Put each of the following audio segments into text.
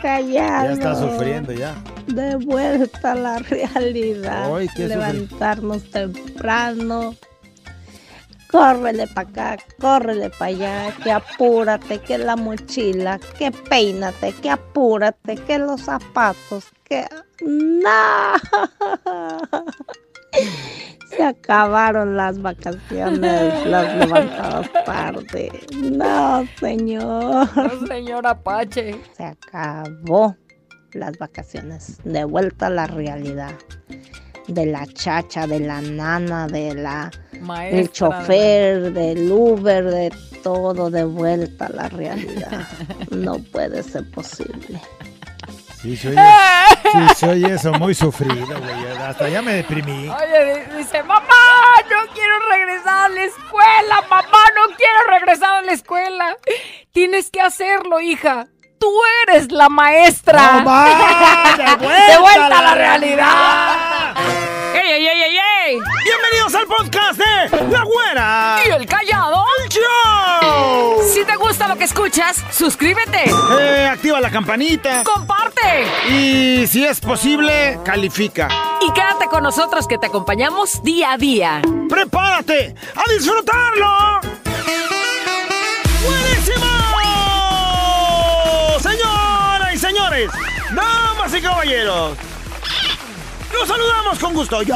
callado. Ya está sufriendo ya. De vuelta a la realidad. Ay. Levantarnos temprano. Córrele para acá, córrele para allá, que apúrate, que la mochila, que peínate, que apúrate, que los zapatos, que... ¡No! Se acabaron las vacaciones, las levantadas tarde. No, señor. No, señor Apache. Se acabó las vacaciones. De vuelta a la realidad. De la chacha, de la nana, de la Maestra. del chofer, del Uber, de todo de vuelta a la realidad. No puede ser posible. Sí, se oye, sí, se oye eso muy sufrido, güey. Hasta ya me deprimí. Oye, di- dice, mamá, no quiero regresar a la escuela, mamá, no quiero regresar a la escuela. Tienes que hacerlo, hija. Tú eres la maestra. ¡No más! ¡De vuelta, De vuelta a la realidad. ¡Ey, ey, ey, ey, ey! Bienvenidos al podcast de La Güera. ¿Y el callado? ¡Show! Si te gusta lo que escuchas, suscríbete, Eh, activa la campanita. comparte Y si es posible, califica. y quédate con nosotros que te acompañamos día a día. ¡Prepárate a disfrutarlo! ¡Buenísimo! Señoras y señores, damas y caballeros, los saludamos con gusto. ¡Yo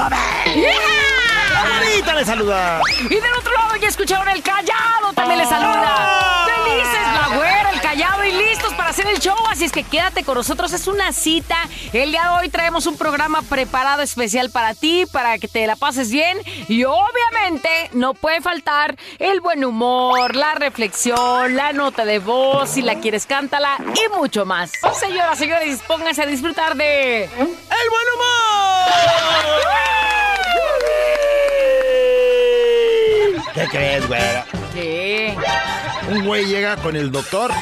¡Ahorita le saluda! Y del otro lado ya escucharon el callado, también les saluda. Felices la güera, el callado y listos para hacer el show. Así es que quédate con nosotros, es una cita. El día de hoy traemos un programa preparado especial para ti, para que te la pases bien. Y obviamente no puede faltar el buen humor, la reflexión, la nota de voz, si la quieres cántala y mucho más. Señoras, señores, pónganse a disfrutar de... ¡El buen humor! ¿Qué crees, güera? ¿Qué? Un güey llega con el doctor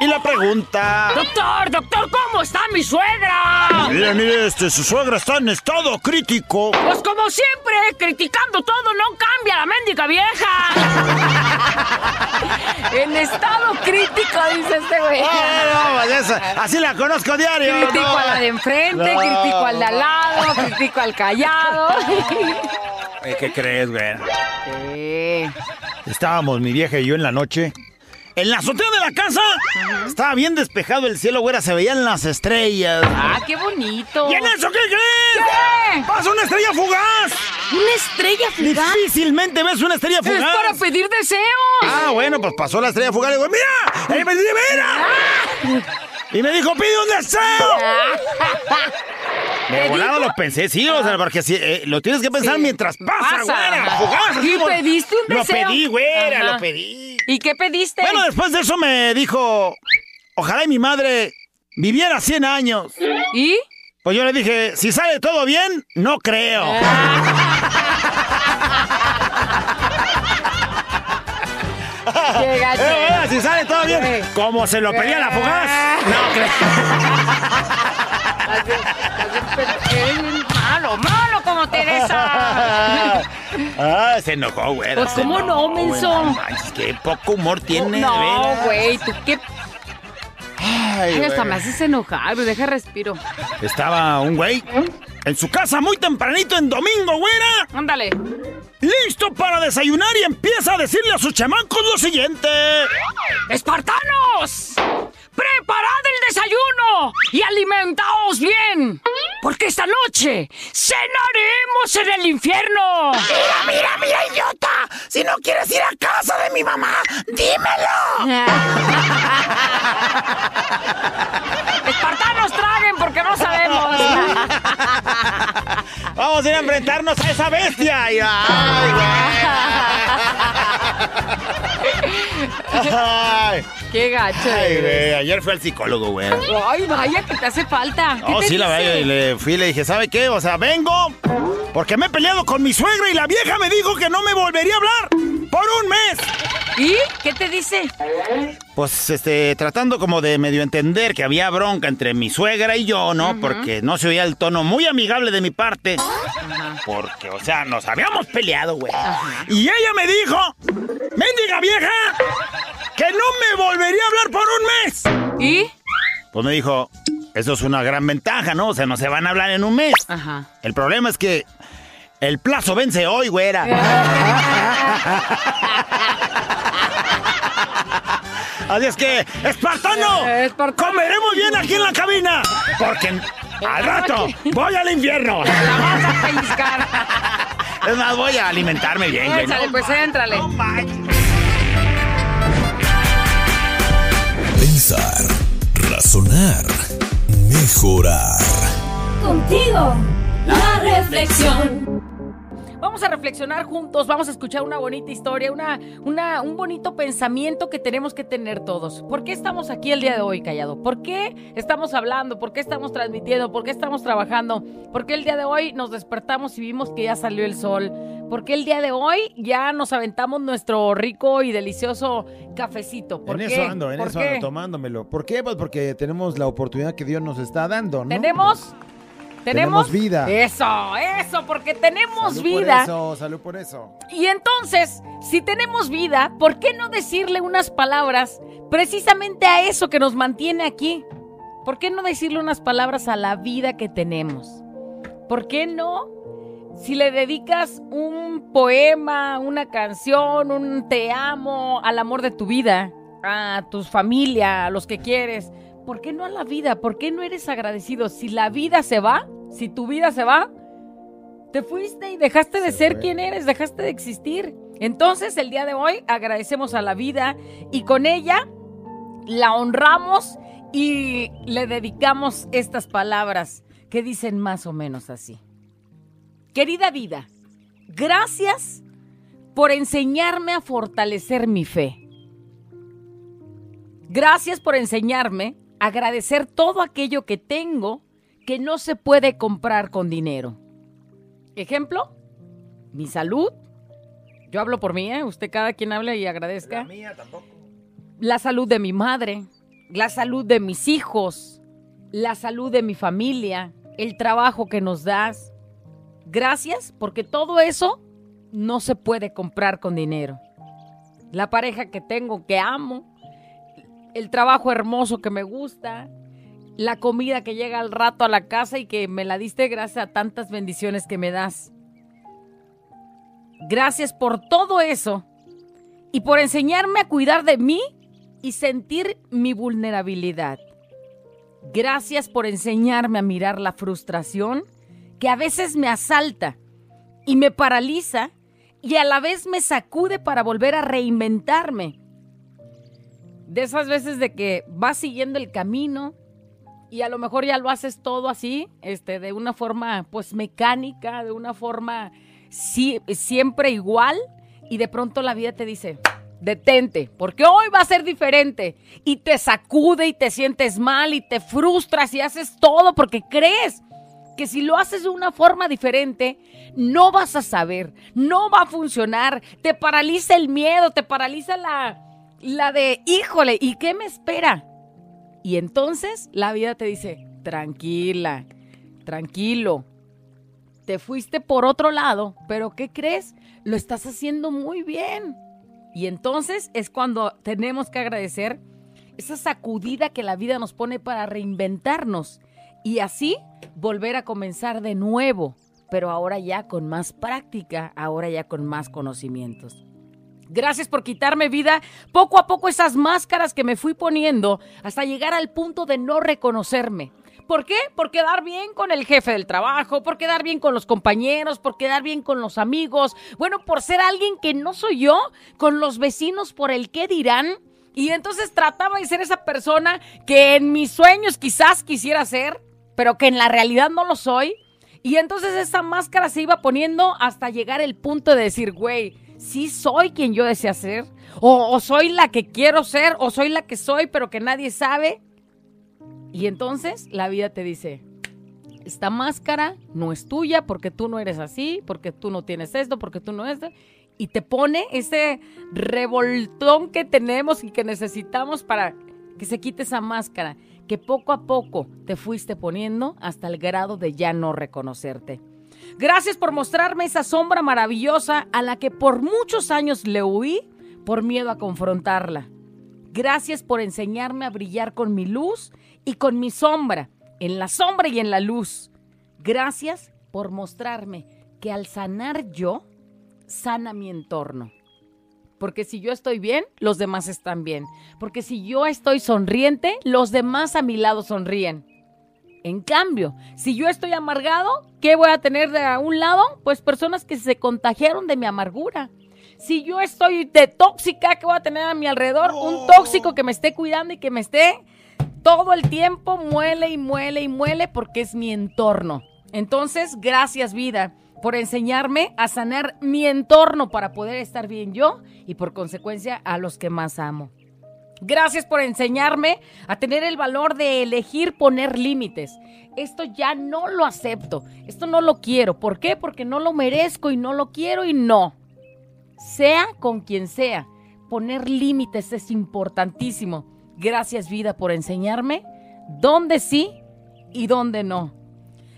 y le pregunta... Doctor, doctor, ¿cómo está mi suegra? Mire, mire, este, su suegra está en estado crítico. Pues como siempre, criticando todo, no cambia la mendiga vieja. en estado crítico, dice este güey. Ah, no, esa- así la conozco diario. Critico no. a la de enfrente, No. critico al de al lado, critico al callado. Eh, ¿Qué crees, güey? ¿Qué? Estábamos mi vieja y yo en la noche. En la azotea de la casa estaba bien despejado el cielo, güera, se veían las estrellas. Ah, qué bonito. ¿Y en eso qué crees? ¿Qué? ¡Pasa una estrella fugaz! Una estrella fugaz. Difícilmente ves una estrella Es fugaz. para pedir deseos. Ah, bueno, pues pasó la estrella fugaz y digo, ¡mira! ¡Eh, mira! Y me dijo, pide un deseo. De ¿Te volado lo pensé, sí, o sea, porque eh, lo tienes que pensar Sí. mientras pasa, Pasa, güera. así, ¿Y pediste un deseo? Lo pedí, güera, Ajá. lo pedí. ¿Y qué pediste? Bueno, después de eso me dijo, ojalá y mi madre viviera 100 años. ¿Y? Pues yo le dije, si sale todo bien, no creo. Eh, si sale todo bien, como se lo pedía la fugaz, no creo. Eres malo, malo como Teresa. Ah, se enojó, güey. Pues, se ¿cómo no, enojó, menso? no manches, qué poco humor tiene. no, veras. güey, tú qué. Ay, Ay, hasta me haces enojar, deja respiro. Estaba un güey en su casa muy tempranito en domingo, güera. Ándale. Listo para desayunar y empieza a decirle a sus chamacos lo siguiente. ¡Espartanos! ¡Preparad el desayuno y alimentaos bien! Porque esta noche cenaremos en el infierno. Mira, mira, mira, idiota. Si no quieres ir a casa de mi mamá, dímelo. ¡Espartanos traguen porque no sabemos! Vamos a ir a enfrentarnos a esa bestia. Ay. Ay, ¡Qué gacho! ay, güey. Ayer fui al psicólogo, güey. Ay, vaya que te hace falta. ¿Qué Oh, te sí, la dice? verdad, y le fui y le dije, ¿sabe qué? O sea, vengo porque me he peleado con mi suegra y la vieja me dijo que no me volvería a hablar por un mes. ¿Y qué te dice? Pues, este, tratando como de medio entender que había bronca entre mi suegra y yo, ¿no? Porque no se oía el tono muy amigable de mi parte. Porque, o sea, nos habíamos peleado, güey. Y ella me dijo, mendiga vieja, que no me volvería a hablar por un mes. ¿Y? Pues me dijo, eso es una gran ventaja, ¿no? O sea, no se van a hablar en un mes. Ajá. El problema es que el plazo vence hoy, güera. Así es que, ¡Espartano! Espartano. ¡Comeremos bien aquí en la cabina! Porque al rato voy al infierno. La vas a pellizcar. Es más, voy a alimentarme bien, güey. Échale, No pues éntrale. Pensar, razonar, mejorar. Contigo, la reflexión. Vamos a reflexionar juntos, vamos a escuchar una bonita historia, una, una, un bonito pensamiento que tenemos que tener todos. ¿Por qué estamos aquí el día de hoy, Callado? ¿Por qué estamos hablando? ¿Por qué estamos transmitiendo? ¿Por qué estamos trabajando? ¿Por qué el día de hoy nos despertamos y vimos que ya salió el sol? ¿Por qué el día de hoy ya nos aventamos nuestro rico y delicioso cafecito? ¿Por en qué? eso ando, en ¿Por eso qué? ando, tomándomelo. ¿Por qué? Pues porque tenemos la oportunidad que Dios nos está dando, ¿no? ¿Tenemos? Tenemos vida. Eso, eso, porque tenemos Salud vida. por eso, salud por eso. Y entonces, si tenemos vida, ¿por qué no decirle unas palabras precisamente a eso que nos mantiene aquí? ¿Por qué no decirle unas palabras a la vida que tenemos? ¿Por qué no? Si le dedicas un poema, una canción, un te amo al amor de tu vida, a tu familia, a los que quieres, ¿por qué no a la vida? ¿Por qué no eres agradecido? Si la vida se va, si tu vida se va, te fuiste y dejaste de Se ser fue. quien eres, dejaste de existir. Entonces, el día de hoy agradecemos a la vida y con ella la honramos y le dedicamos estas palabras que dicen más o menos así. Querida vida, gracias por enseñarme a fortalecer mi fe. Gracias por enseñarme agradecer todo aquello que tengo que no se puede comprar con dinero. Ejemplo, mi salud. Yo hablo por mí, ¿eh? Usted cada quien habla y agradezca. mía tampoco. La salud de mi madre, la salud de mis hijos, la salud de mi familia, el trabajo que nos das. Gracias porque todo eso no se puede comprar con dinero. La pareja que tengo, que amo, el trabajo hermoso que me gusta, la comida que llega al rato a la casa y que me la diste gracias a tantas bendiciones que me das. Gracias por todo eso y por enseñarme a cuidar de mí y sentir mi vulnerabilidad. Gracias por enseñarme a mirar la frustración que a veces me asalta y me paraliza y a la vez me sacude para volver a reinventarme. De esas veces de que vas siguiendo el camino y a lo mejor ya lo haces todo así, este, de una forma pues mecánica, de una forma sí, siempre igual y de pronto la vida te dice, detente, porque hoy va a ser diferente y te sacude y te sientes mal y te frustras y haces todo porque crees que si lo haces de una forma diferente, no vas a saber, no va a funcionar, te paraliza el miedo, te paraliza la, la de, híjole, ¿y qué me espera? Y entonces la vida te dice, tranquila, tranquilo, te fuiste por otro lado, pero ¿qué crees? Lo estás haciendo muy bien. Y entonces es cuando tenemos que agradecer esa sacudida que la vida nos pone para reinventarnos y así volver a comenzar de nuevo, pero ahora ya con más práctica, ahora ya con más conocimientos. Gracias por quitarme vida poco a poco esas máscaras que me fui poniendo hasta llegar al punto de no reconocerme. ¿Por qué? Por quedar bien con el jefe del trabajo, por quedar bien con los compañeros, por quedar bien con los amigos. Bueno, por ser alguien que no soy yo, con los vecinos por el qué dirán. Y entonces trataba de ser esa persona que en mis sueños quizás quisiera ser, pero que en la realidad no lo soy. Y entonces esa máscara se iba poniendo hasta llegar el punto de decir, güey, sí soy quien yo deseo ser, o, o soy la que quiero ser, o soy la que soy, pero que nadie sabe. Y entonces la vida te dice, esta máscara no es tuya porque tú no eres así, porque tú no tienes esto, porque tú no es... Y te pone ese revoltón que tenemos y que necesitamos para que se quite esa máscara, que poco a poco te fuiste poniendo hasta el grado de ya no reconocerte. Gracias por mostrarme esa sombra maravillosa a la que por muchos años le huí por miedo a confrontarla. Gracias por enseñarme a brillar con mi luz y con mi sombra, en la sombra y en la luz. Gracias por mostrarme que al sanar yo, sana mi entorno. Porque si yo estoy bien, los demás están bien. Porque si yo estoy sonriente, los demás a mi lado sonríen. En cambio, si yo estoy amargado, ¿qué voy a tener de a un lado? Pues personas que se contagiaron de mi amargura. Si yo estoy de tóxica, ¿qué voy a tener a mi alrededor? Un tóxico que me esté cuidando y que me esté todo el tiempo muele y muele y muele porque es mi entorno. Entonces, gracias vida por enseñarme a sanar mi entorno para poder estar bien yo y por consecuencia a los que más amo. Gracias por enseñarme a tener el valor de elegir poner límites. Esto ya no lo acepto, esto no lo quiero. ¿Por qué? Porque no lo merezco y no lo quiero y no. Sea con quien sea, poner límites es importantísimo. Gracias vida por enseñarme dónde sí y dónde no.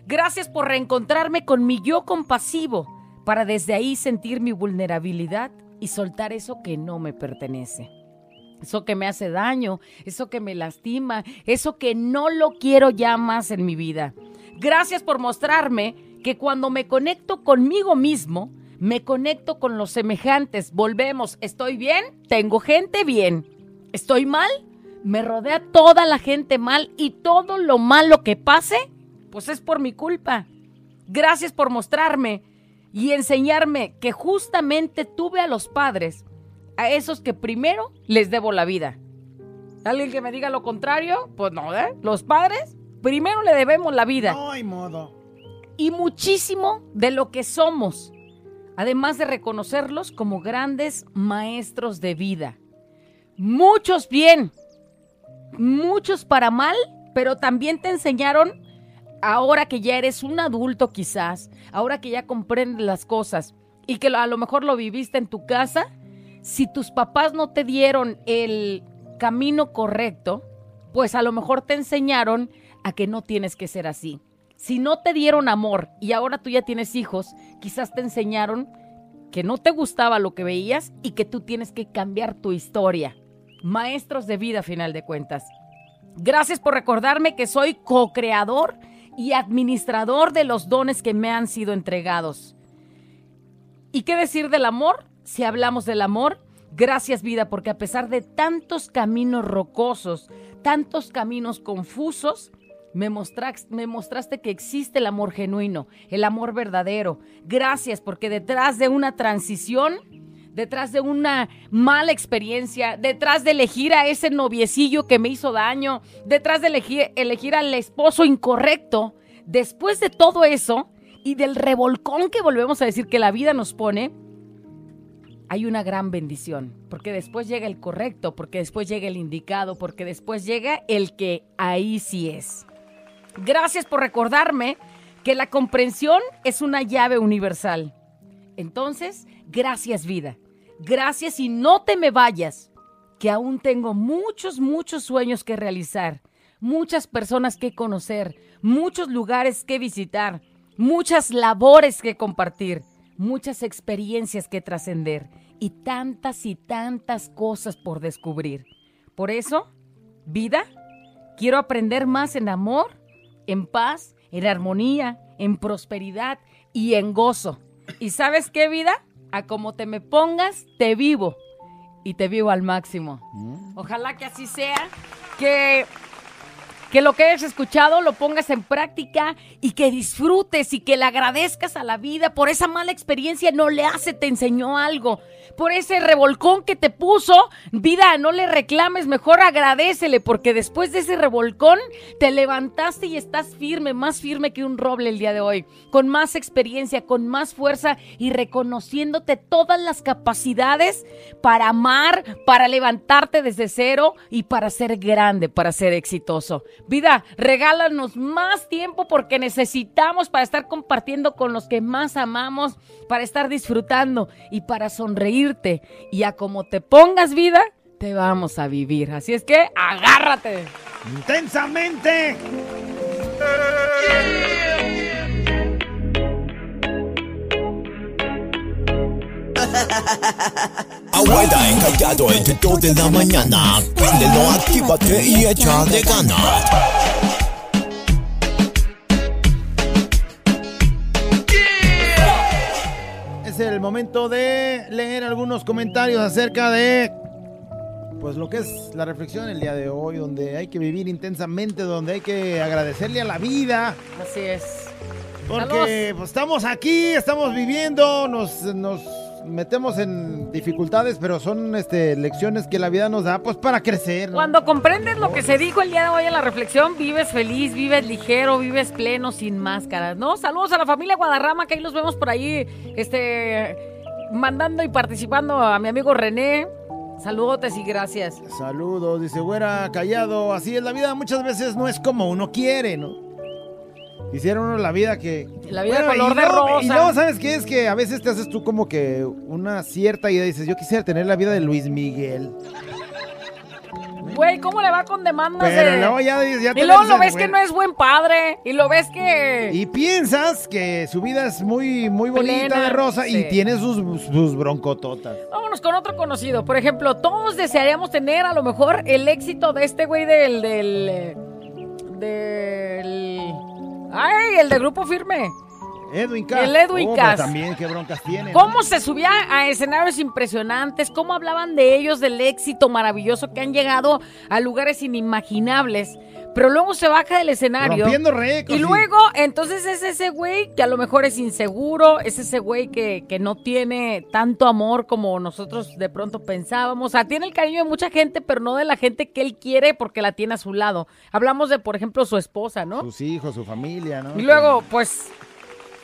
Gracias por reencontrarme con mi yo compasivo para desde ahí sentir mi vulnerabilidad y soltar eso que no me pertenece. Eso que me hace daño, eso que me lastima, eso que no lo quiero ya más en mi vida. Gracias por mostrarme que cuando me conecto conmigo mismo, me conecto con los semejantes. Volvemos, estoy bien, tengo gente bien. Estoy mal, me rodea toda la gente mal y todo lo malo que pase pues es por mi culpa. Gracias por mostrarme y enseñarme que justamente tuve a los padres, a esos que primero les debo la vida. ¿Alguien que me diga lo contrario? Pues no, ¿eh? Los padres primero le debemos la vida. No hay modo. Y muchísimo de lo que somos, además de reconocerlos como grandes maestros de vida. Muchos bien, muchos para mal, pero también te enseñaron ahora que ya eres un adulto quizás, ahora que ya comprendes las cosas y que a lo mejor lo viviste en tu casa, si tus papás no te dieron el camino correcto, pues a lo mejor te enseñaron a que no tienes que ser así. Si no te dieron amor y ahora tú ya tienes hijos, quizás te enseñaron que no te gustaba lo que veías y que tú tienes que cambiar tu historia. Maestros de vida, a final de cuentas. Gracias por recordarme que soy co-creador y administrador de los dones que me han sido entregados. ¿Y qué decir del amor? Si hablamos del amor, gracias vida, porque a pesar de tantos caminos rocosos, tantos caminos confusos, me, mostraste que existe el amor genuino, el amor verdadero. Gracias porque detrás de una transición, detrás de una mala experiencia, detrás de elegir a ese noviecillo que me hizo daño, detrás de elegir, elegir al esposo incorrecto, después de todo eso y del revolcón que volvemos a decir que la vida nos pone, hay una gran bendición, porque después llega el correcto, porque después llega el indicado, porque después llega el que ahí sí es. Gracias por recordarme que la comprensión es una llave universal. Entonces, gracias vida. Gracias y no te me vayas, que aún tengo muchos, muchos sueños que realizar, muchas personas que conocer, muchos lugares que visitar, muchas labores que compartir, muchas experiencias que trascender y tantas y tantas cosas por descubrir. Por eso, vida, quiero aprender más en amor, en paz, en armonía, en prosperidad y en gozo. ¿Y sabes qué, vida? A como te me pongas, te vivo. Y te vivo al máximo. Mm. Ojalá que así sea. Que que lo que hayas escuchado lo pongas en práctica y que disfrutes y que le agradezcas a la vida por esa mala experiencia no le hace, te enseñó algo. Por ese revolcón que te puso, vida, no le reclames, mejor agradecele porque después de ese revolcón te levantaste y estás firme, más firme que un roble el día de hoy, con más experiencia, con más fuerza y reconociéndote todas las capacidades para amar, para levantarte desde cero y para ser grande, para ser exitoso. Vida, regálanos más tiempo porque necesitamos para estar compartiendo con los que más amamos, para estar disfrutando y para sonreírte. Y a como te pongas vida, te vamos a vivir. Así es que agárrate. Intensamente. Abuela encallado entre dos de la mañana. Préndelo, actívate y échale ganas. Es el momento de leer algunos comentarios acerca de pues lo que es la reflexión el día de hoy, donde hay que vivir intensamente, donde hay que agradecerle a la vida, Así es. porque pues, estamos aquí, estamos viviendo, nos, nos metemos en dificultades, pero son este, lecciones que la vida nos da pues para crecer. ¿no? Cuando comprendes lo que se dijo el día de hoy en la reflexión, vives feliz, vives ligero, vives pleno, sin máscaras, ¿no? Saludos a la familia Guadarrama, que ahí los vemos por ahí, este, mandando y participando a mi amigo René. Saludotes y gracias. Saludos, dice güera, callado, así es la vida, muchas veces no es como uno quiere, ¿no? Hicieron uno la vida que... La vida Bueno, color y de luego- rosa. Y luego, ¿sabes qué? Es que a veces te haces tú como que una cierta idea, dices, yo quisiera tener la vida de Luis Miguel. Güey, ¿cómo le va con demandas Pero de- luego ya, ya te Y luego lo ves que no es buen padre. Y lo ves que. Y piensas que su vida es muy, muy bonita Plena, de rosa y tiene sus, sus broncototas. Vámonos con otro conocido. Por ejemplo, todos desearíamos tener a lo mejor el éxito de este güey del. del. eh, del. Ay, el de grupo firme. Edwin Cass. El Edwin Oh, Cass. también qué broncas tiene. Cómo se subía a escenarios impresionantes, cómo hablaban de ellos, del éxito maravilloso que han llegado a lugares inimaginables. Pero luego se baja del escenario. Rompiendo récords. Y luego, entonces es ese güey que a lo mejor es inseguro, es ese güey que, que no tiene tanto amor como nosotros de pronto pensábamos. O sea, tiene el cariño de mucha gente, pero no de la gente que él quiere porque la tiene a su lado. Hablamos de, por ejemplo, su esposa, ¿no? Sus hijos, su familia, ¿no? Y luego, pues,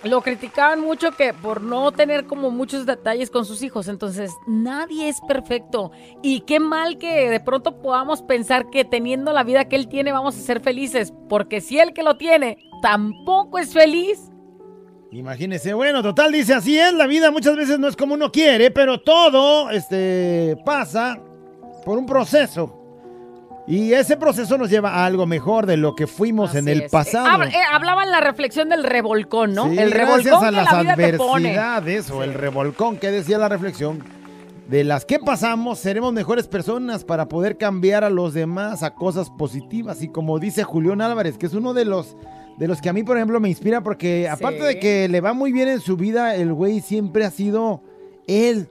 lo criticaban mucho que por no tener como muchos detalles con sus hijos. Entonces, nadie es perfecto. Y qué mal que de pronto podamos pensar que teniendo la vida que él tiene vamos a ser felices. Porque si él que lo tiene tampoco es feliz. Imagínese, bueno, total, dice así es, la vida muchas veces no es como uno quiere, pero todo este, pasa por un proceso. Y ese proceso nos lleva a algo mejor de lo que fuimos en el es. pasado. Eh, habla- eh, hablaba en la reflexión del revolcón, ¿no? Sí, el gracias revolcón a que las la vida te pone. adversidades o el revolcón que decía la reflexión. De las que pasamos, seremos mejores personas para poder cambiar a los demás a cosas positivas. Y como dice Julián Álvarez, que es uno de los, de los que a mí, por ejemplo, me inspira, porque aparte de que le va muy bien en su vida, el güey siempre ha sido él.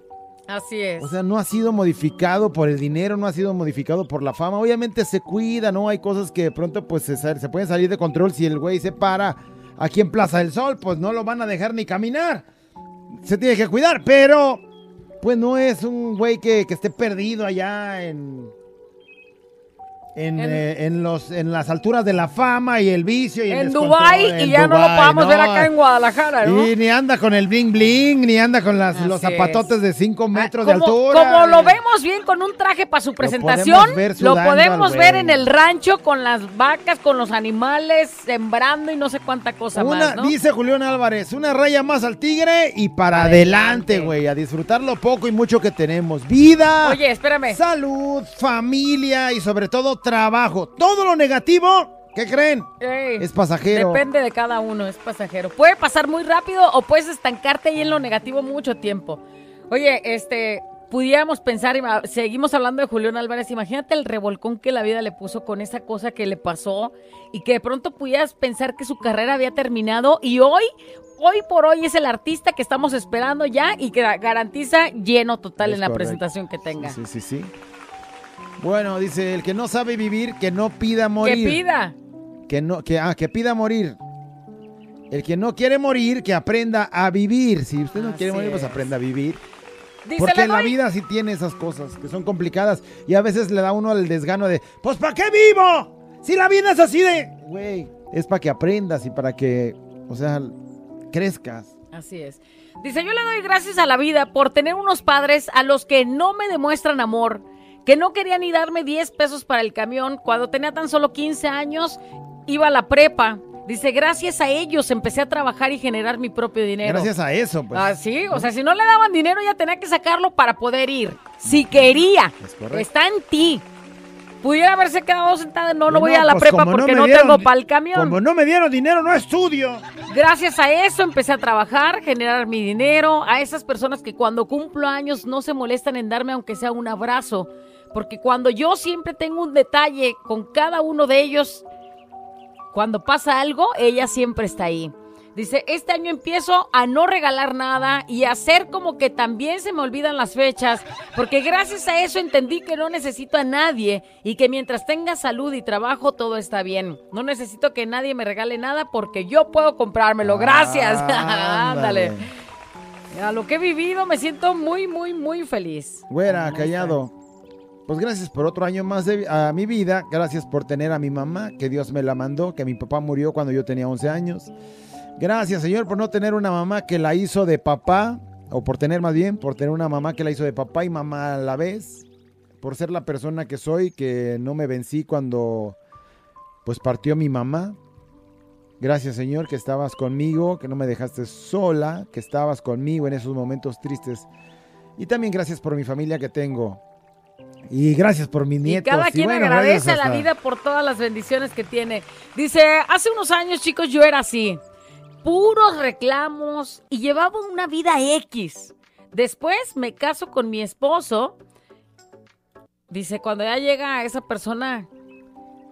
Así es. O sea, no ha sido modificado por el dinero, no ha sido modificado por la fama. Obviamente se cuida, ¿no? Hay cosas que de pronto pues se, se pueden salir de control si el güey se para aquí en Plaza del Sol, pues no lo van a dejar ni caminar. Se tiene que cuidar, pero pues no es un güey que, que esté perdido allá en... En, En- eh, en los, en las alturas de la fama y el vicio y en. Dubai y En ya no lo Dubái, podamos ver acá en Guadalajara, ¿no? Y ni anda con el bling bling, ni anda con las, los zapatotes es. de 5 metros de como, altura. como lo vemos bien con un traje para su presentación, lo podemos ver en el rancho con las vacas, con los animales, sembrando y no sé cuánta cosa Una, más, ¿no? Dice Julián Álvarez, una raya más al tigre y para adelante, güey, a disfrutar lo poco y mucho que tenemos. Vida, Oye, espérame. salud, familia y sobre todo trabajo. Todo lo negativo, ¿qué creen? Ey, Es pasajero. Depende de cada uno, es pasajero. Puede pasar muy rápido o puedes estancarte ahí en lo negativo mucho tiempo. Oye, este, pudiéramos pensar, seguimos hablando de Julián Álvarez, imagínate el revolcón que la vida le puso con esa cosa que le pasó y que de pronto pudieras pensar que su carrera había terminado y hoy, hoy por hoy es el artista que estamos esperando ya y que ga- garantiza lleno total Es en la correcto. presentación que tenga. Sí, sí, sí. Bueno, dice, el que no sabe vivir, que no pida morir. Que pida. Que no, que, ah, que pida morir. El que no quiere morir, que aprenda a vivir. Si usted no quiere morir, pues es. aprenda a vivir. Dice Porque la vida sí tiene esas cosas que son complicadas. Y a veces le da uno el desgano de, pues ¿para qué vivo? Si la vida es así de... Güey, es para que aprendas y para que, o sea, crezcas. Así es. Dice, yo le doy gracias a la vida por tener unos padres a los que no me demuestran amor, que no querían ni darme 10 pesos para el camión. Cuando tenía tan solo 15 años, iba a la prepa. Dice, gracias a ellos empecé a trabajar y generar mi propio dinero. Gracias a eso, pues. Ah, sí, o sea, si no le daban dinero ya tenía que sacarlo para poder ir. Si quería. Es. Está en ti. Pudiera haberse quedado sentada. No, no, Y voy a la pues, prepa porque no, dieron tengo para el camión. Como no me dieron dinero, no estudio. Gracias a eso empecé a trabajar, generar mi dinero, a esas personas que cuando cumplo años no se molestan en darme aunque sea un abrazo, porque cuando yo siempre tengo un detalle con cada uno de ellos, cuando pasa algo, ella siempre está ahí. Dice, este año empiezo a no regalar nada y a hacer como que también se me olvidan las fechas, porque gracias a eso entendí que no necesito a nadie y que mientras tenga salud y trabajo todo está bien. No necesito que nadie me regale nada porque yo puedo comprármelo. Gracias. Ándale. A lo que he vivido me siento muy, muy, muy feliz. Güera, callado. Pues gracias por otro año más de, a mi vida. Gracias por tener a mi mamá, que Dios me la mandó, que mi papá murió cuando yo tenía 11 años. Gracias, Señor, por no tener una mamá que la hizo de papá, o por tener más bien, por tener una mamá que la hizo de papá y mamá a la vez. Por ser la persona que soy, que no me vencí cuando pues partió mi mamá. Gracias, Señor, que estabas conmigo, que no me dejaste sola, que estabas conmigo en esos momentos tristes. Y también gracias por mi familia que tengo. Y gracias por mis Y nietos. cada quien bueno, agradece a la vida por todas las bendiciones que tiene. Dice, hace unos años, chicos, yo era así. Puros reclamos y llevaba una vida X. Después me caso con mi esposo. Dice, cuando ya llega esa persona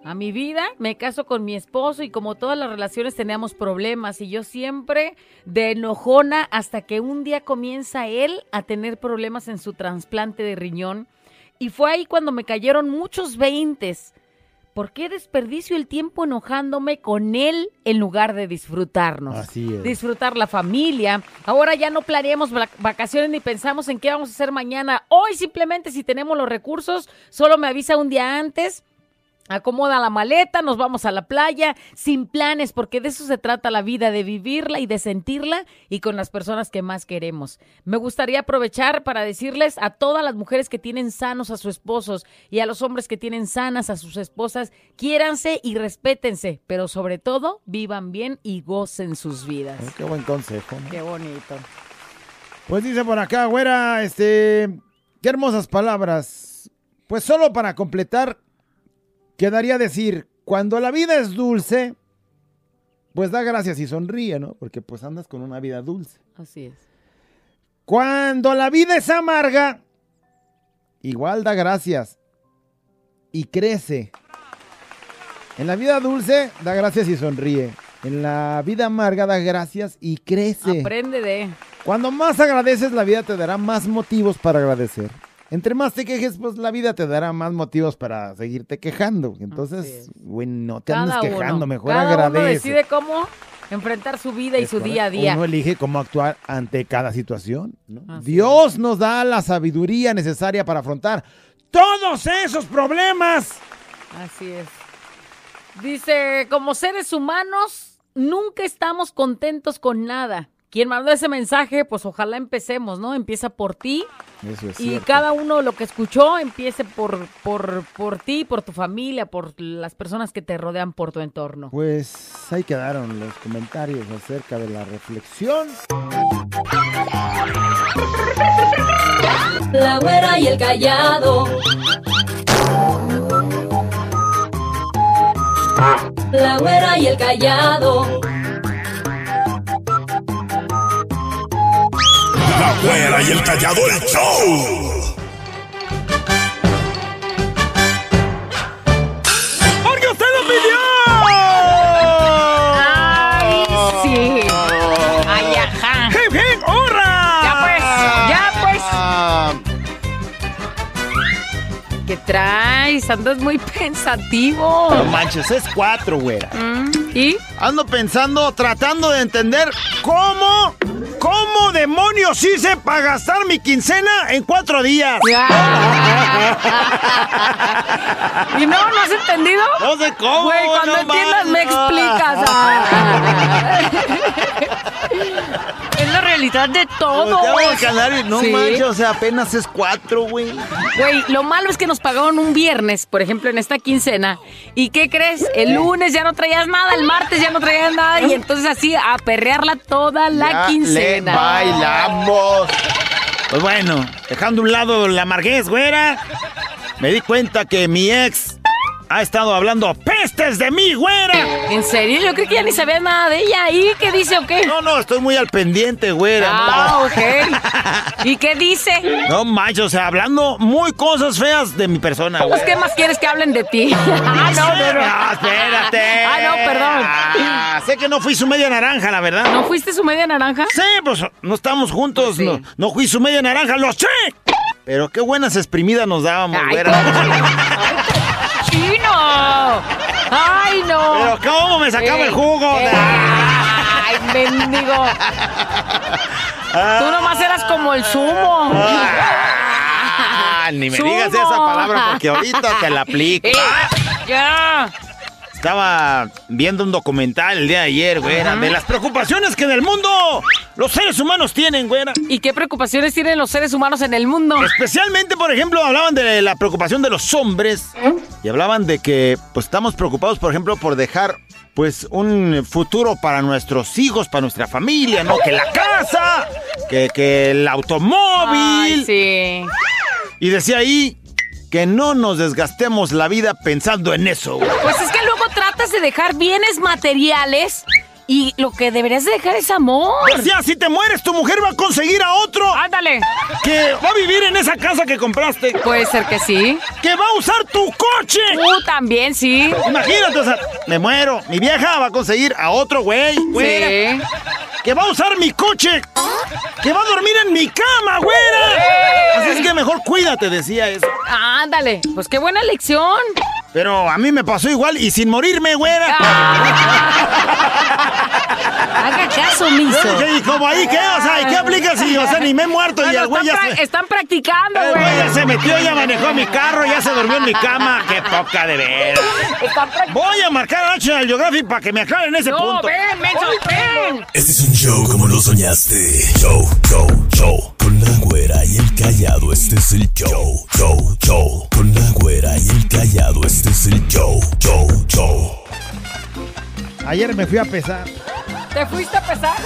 a mi vida, me caso con mi esposo y como todas las relaciones teníamos problemas y yo siempre de enojona hasta que un día comienza él a tener problemas en su trasplante de riñón y fue ahí cuando me cayeron muchos veintes. ¿Por qué desperdicio el tiempo enojándome con él en lugar de disfrutarnos? Así es. Disfrutar la familia. Ahora ya no planeamos vac- vacaciones ni pensamos en qué vamos a hacer mañana. Hoy simplemente si tenemos los recursos, solo me avisa un día antes. Acomoda la maleta, nos vamos a la playa, sin planes, porque de eso se trata la vida, de vivirla y de sentirla y con las personas que más queremos. Me gustaría aprovechar para decirles a todas las mujeres que tienen sanos a sus esposos y a los hombres que tienen sanas a sus esposas, quiéranse y respétense, pero sobre todo vivan bien y gocen sus vidas. Oh, Qué buen consejo. ¿no? Qué bonito. Pues dice por acá, güera, este, qué hermosas palabras. Pues solo para completar, quedaría decir, cuando la vida es dulce, pues da gracias y sonríe, ¿no? Porque pues andas con una vida dulce. Así es. Cuando la vida es amarga, igual da gracias y crece. En la vida dulce, da gracias y sonríe. En la vida amarga, da gracias y crece. Aprende de... Cuando más agradeces, la vida te dará más motivos para agradecer. Entre más te quejes, pues la vida te dará más motivos para seguirte quejando. Entonces, es. güey, no te Cada andes uno. quejando, mejor Cada uno agradece. decide cómo enfrentar su vida y su correcto. día a día. Uno elige cómo actuar ante cada situación. Dios nos da la sabiduría necesaria para afrontar todos esos problemas. Así es. Dice, como seres humanos, nunca estamos contentos con nada. Quien mandó ese mensaje, pues ojalá empecemos, ¿no? Empieza por ti Eso es y cierto. cada uno lo que escuchó empiece por, por, por ti, por tu familia, por las personas que te rodean, por tu entorno. Pues ahí quedaron los comentarios acerca de la reflexión. La güera y el callado. La güera y el callado. Güera y el callado el show. ¡Porque usted lo pidió! ¡Ay, sí! ¡Ay, ajá! ¡Hip, hip, hurra! Ya pues, ya pues. ¿Qué traes? Andas muy pensativo. No manches, es cuatro, güera. Mm, ¿Y? Ando pensando, tratando de entender cómo, cómo demonios hice para gastar mi quincena en cuatro días. ¿Y no? ¿No has entendido? No sé cómo. Güey, cuando no entiendas me explicas. de todo. Volteaba el canal y no Sí. manches, o sea, apenas es cuatro, güey. Güey, lo malo es que nos pagaron un viernes, por ejemplo, en esta quincena. ¿Y qué crees? El lunes ya no traías nada, el martes ya no traías nada. Y entonces así a perrearla toda la Ya quincena. Le bailamos. Pues bueno, dejando a un lado la amarguez, güera, me di cuenta que mi ex ha estado hablando pestes de mí, güera. ¿En serio? Yo creo que ya ni sabía nada de ella. ¿Y qué dice o qué? No, no, estoy muy al pendiente, güera. Ah, ok. ¿Y qué dice? No manches, o sea, hablando muy cosas feas de mi persona, güey. Pues, ¿qué más quieres que hablen de ti? ah, no, no, no. espérate. Ah, no, perdón. Ah, sé que no fui su media naranja, la verdad. ¿No fuiste su media naranja? Sí, pues no estamos juntos. Pues sí. no, no fui su media naranja, lo sé. Pero qué buenas exprimidas nos dábamos, Ay, güera. ¡Chino! ¡Ay, no! Pero cómo me sacaba Eh, el jugo. eh, ¡Ay, mendigo! Tú nomás eras como el sumo. Ah, ni me Sumo. digas esa palabra porque ahorita te la aplico. Eh, ya. Estaba viendo un documental el día de ayer, güera, de las preocupaciones que en el mundo los seres humanos tienen, güera. ¿Y qué preocupaciones tienen los seres humanos en el mundo? Especialmente, por ejemplo, hablaban de la preocupación de los hombres y hablaban de que pues estamos preocupados, por ejemplo, por dejar pues un futuro para nuestros hijos, para nuestra familia, ¿no? Que la casa, que, que el automóvil. Ay, sí. Y decía ahí que no nos desgastemos la vida pensando en eso. güey. Pues es que luego tratas de dejar bienes materiales y lo que deberías de dejar es amor. Decía, si te mueres, tu mujer va a conseguir a otro Ándale. que va a vivir en esa casa que compraste, Puede ser que sí. que va a usar tu coche. Tú también, sí. Imagínate, o sea, me muero. Mi vieja va a conseguir a otro güey, Sí. que va a usar mi coche, que va a dormir en mi cama, güera. Así es que mejor cuídate, decía eso. Ándale. Pues qué buena lección. Pero a mí me pasó igual y sin morirme, güera. Haga caso, miso. ¿y como ahí qué? O sea, ¿y qué aplica si, o sea, ni me he muerto y el güey ya se... están practicando, El güey ya güey. se metió, ya manejó mi carro, ya se durmió en mi cama. ¡Qué poca de veras! Voy a marcar a National Geographic para que me aclaren ese No, punto. ven, menso, ven. Este es un show como lo soñaste. Show, show, show. Güera y el callado, este es el show. Show, show. Con la güera y el callado, este es el show. Show, show. Ayer me fui a pesar. ¿Te fuiste a pesar?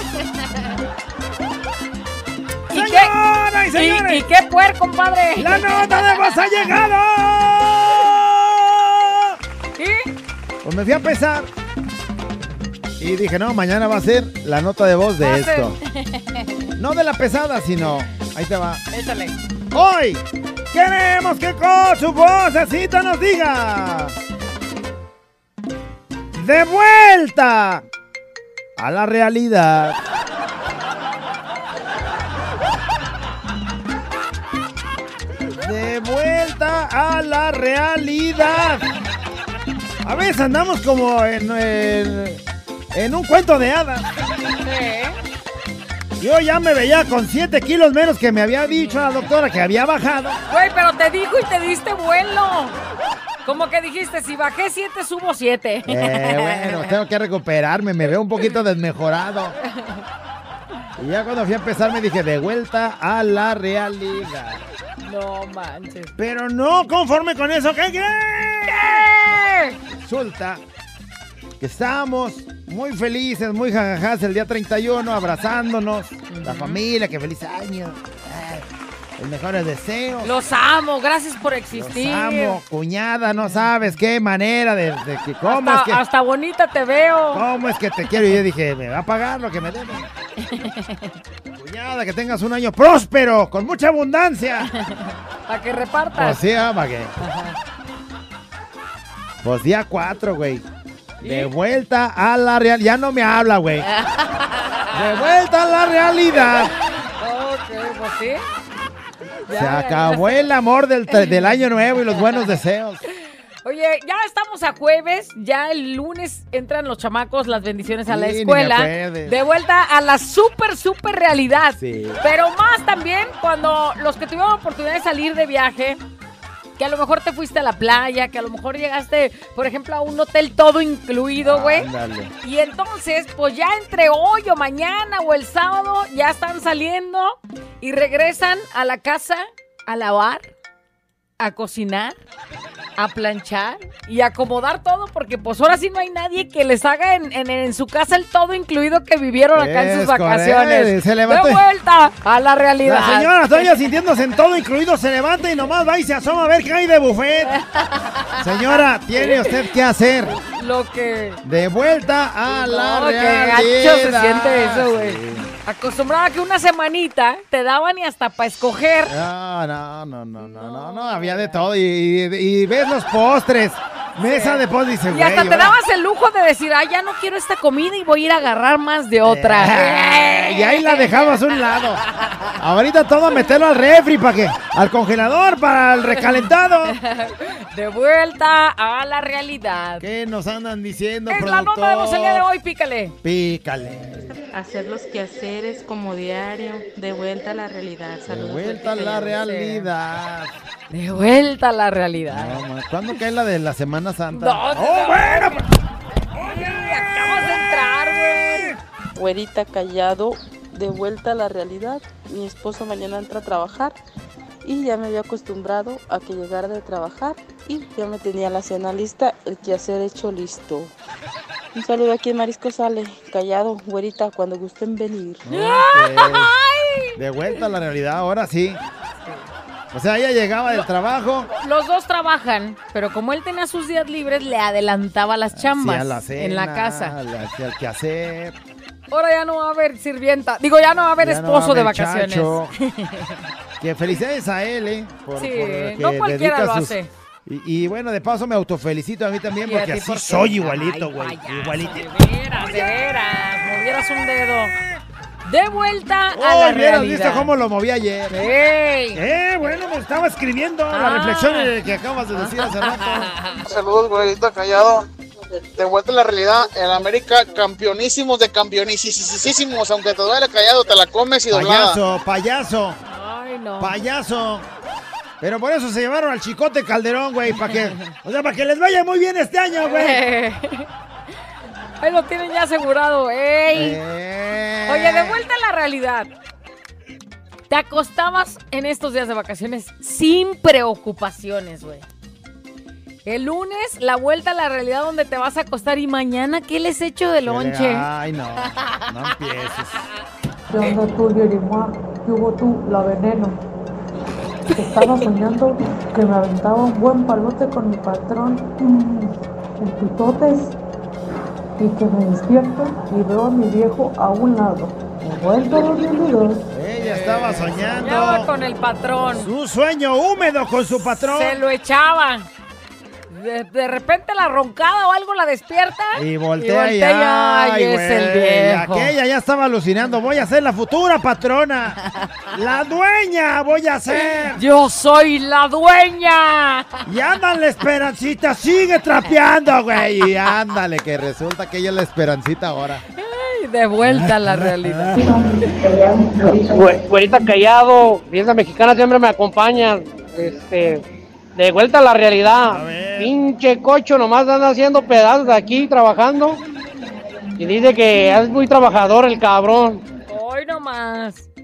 ¿Y ¡Señoras y qué? señores! ¿Y, y qué puer, compadre? ¡La nota de voz ha llegado! ¿Y? Pues me fui a pesar. Y dije, no, mañana va a ser la nota de voz de esto. No de la pesada, sino. Ahí te va. Échale. Hoy queremos que con su vocecita nos diga. De vuelta a la realidad. De vuelta a la realidad. A veces andamos como en, en, en un cuento de hadas. Yo ya me veía con 7 kilos menos que me había dicho la doctora que había bajado. Güey, pero te dijo y te diste vuelo. Como que dijiste, si bajé siete, subo siete. Eh, bueno, tengo que recuperarme, me veo un poquito desmejorado. Y ya cuando fui a empezar me dije, de vuelta a la realidad. No manches. Pero no conforme con eso, ¿qué crees? Resulta que estábamos muy felices, muy jajajas el día 31, abrazándonos, la familia, que feliz año. eh, los mejores deseos. Los amo, gracias por Los existir. amo, cuñada, no sabes qué manera de, de que cómo hasta, es que hasta bonita te veo. cómo es que te quiero y yo dije, me va a pagar lo que me debe. cuñada, que tengas un año próspero, con mucha abundancia. Para que Pues repartas. sí, ama que. Pues día 4, güey. De vuelta a la realidad. Ya no me habla, güey. De vuelta a la realidad. Ok, pues sí. Se acabó el amor del, del año nuevo y los buenos deseos. Oye, ya estamos a jueves, ya el lunes entran los chamacos, las bendiciones a la Sí, escuela. De vuelta a la super, super realidad. Sí. Pero más también cuando los que tuvieron oportunidad de salir de viaje, que a lo mejor te fuiste a la playa, que a lo mejor llegaste, por ejemplo, a un hotel todo incluido, güey. Ándale. Y entonces, pues ya entre hoy o mañana o el sábado ya están saliendo y regresan a la casa a lavar, a cocinar, a planchar y acomodar todo, porque pues ahora sí no hay nadie que les haga en, en- en su casa el todo incluido que vivieron acá en sus Es vacaciones. correcto, se levanta- De vuelta a la realidad. La señora todavía sintiéndose en todo incluido se levanta y nomás va y se asoma a ver qué hay de buffet. Señora, tiene usted que hacer. Lo que... De vuelta a la No, qué realidad. gacho se siente eso, güey. Acostumbrada a que una semanita te daban y hasta para escoger. No, no, no, no, no, no, no, había de todo. Y, y- y ves los postres. Mesa de postres, dice, Y hasta te ahora- dabas el lujo de decir, ah, ya no quiero esta comida y voy a ir a agarrar más de otra. Eh, y ahí la dejabas a un lado. Ahorita todo a meterlo al refri para que al congelador para el recalentado. De vuelta a la realidad. ¿Qué nos andan diciendo, Es la nota de voz el día de hoy, pícale. Pícale. Hacer los quehaceres como diario, de vuelta a la realidad. De Saludos. vuelta a la realidad. De vuelta a la realidad. No, ma, ¿Cuándo cae la de la Semana Santa? No, ¡Oh, bueno! Oye, acabas de entrar, güey. Güerita callado, de vuelta a la realidad. Mi esposo mañana entra a trabajar y ya me había acostumbrado a que llegara de trabajar y ya me tenía la cena lista, el quehacer hecho listo. Un saludo aquí en Marisco Sale, callado, güerita, cuando gusten venir. De vuelta a la realidad, ahora sí. O sea, ella llegaba del trabajo. Los dos trabajan, pero como él tenía sus días libres, le adelantaba las chambas hacía la cena, en la casa. Le hacía el quehacer. Ahora ya no va a haber sirvienta. Digo, ya no va a haber ya no esposo va a de vacaciones. que felicidades a él, ¿eh? Por, Sí, por que no cualquiera lo sus- hace. Y, y bueno, de paso me autofelicito a mí también porque así porque- soy igualito, güey. Igualito. De veras, de veras. Movieras un dedo. De vuelta a la Oh, realidad. visto cómo lo moví ayer. ¡Ey! Eh, bueno, me estaba escribiendo Ah. la reflexión eh, que acabas de decir hace rato. Saludos, güerita callado. De vuelta a la realidad, en América, campeonísimos de campeonísimos. Aunque te duele callado, te la comes y doblada. Payaso, payaso, Ay, no. payaso. Pero por eso se llevaron al chicote Calderón, güey, para que, o sea, para que les vaya muy bien este año, güey. Ahí lo tienen ya asegurado. ¡Ey! Eh. Oye, de vuelta a la realidad. Te acostabas en estos días de vacaciones sin preocupaciones, güey. El lunes, la vuelta a la realidad donde te vas a acostar y mañana, ¿qué les echo de lonche? Ay, no, no empieces. ¿Qué onda tú, Yerimua? ¿Qué hubo tú, la veneno? Estaba soñando que me aventaba un buen palote con mi patrón mm, en tutotes y que me despierto y veo a mi viejo a un lado. De vuelta a realidad. Ella estaba soñando con el patrón. su sueño húmedo con su patrón. Se lo echaba. De, de repente la roncada o algo la despierta. Y voltea y, voltea, ay, y es el viejo. Aquella ya estaba alucinando. Voy a ser la futura patrona. la dueña voy a ser. Yo soy la dueña. Y ándale, Esperancita, sigue trapeando, güey. Y ándale, que resulta que ella es la Esperancita ahora. Ay, de vuelta a la realidad. Güe- Güerita callado, piensa mexicana siempre me acompaña. Este, de vuelta a la realidad. Pinche cocho, nomás anda haciendo pedazos aquí trabajando. Y dice que es muy trabajador el cabrón. Hoy nomás.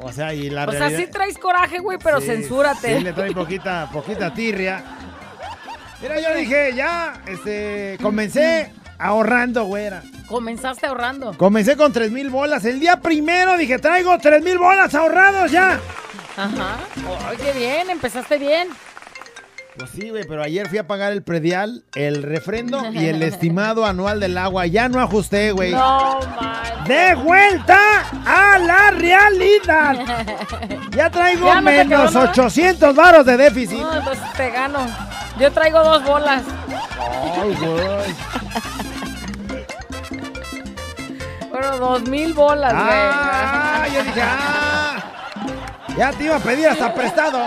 O sea, y la O sea, realidad... sí traes coraje, güey, pero Sí, censúrate. Sí, le trae poquita, poquita tirria. Mira, yo dije, ya, este, comencé ahorrando, güera. Comenzaste ahorrando. Comencé con tres mil bolas. El día primero dije, traigo tres mil bolas ahorrados ya. Ajá. Ay, qué bien, empezaste bien. Pues sí, güey, pero ayer fui a pagar el predial, el refrendo y el estimado anual del agua. Ya no ajusté, güey. No, man. ¡De vuelta a la realidad! Ya traigo Ya no menos quedó nada. 800 varos de déficit. No, entonces te gano. Yo traigo dos bolas. Ay, güey. Bueno, dos mil bolas, güey. Ah, yo dije, ah. Ya te iba a pedir hasta prestado.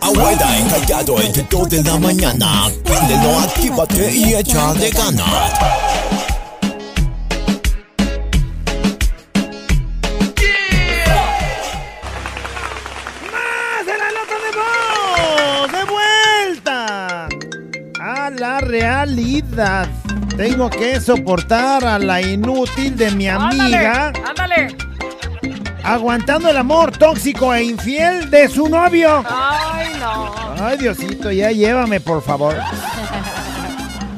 Abuela encallado entre 2 de la mañana. Préndelo, actívate y échale ganas. De! ¡De. Tengo que soportar a la inútil de mi amiga Ándale, ándale. aguantando el amor tóxico e infiel de su novio. Ay, no. Ay, Diosito, ya llévame, por favor.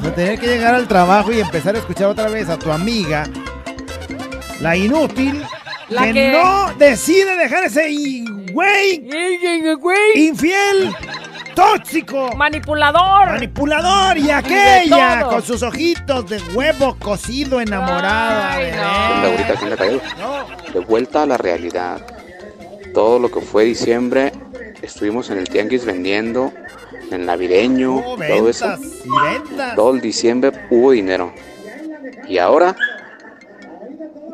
Voy a tener que llegar al trabajo y empezar a escuchar otra vez a tu amiga, la inútil, La que, que- no decide dejar ese güey infiel, tóxico, Manipulador. manipulador y aquella con sus ojitos de huevo cocido enamorada. De vuelta a la realidad. Todo lo que fue diciembre, estuvimos en el tianguis vendiendo, en el navideño, Oh, todo eso. ventas y ventas. Todo el diciembre hubo dinero. Y ahora,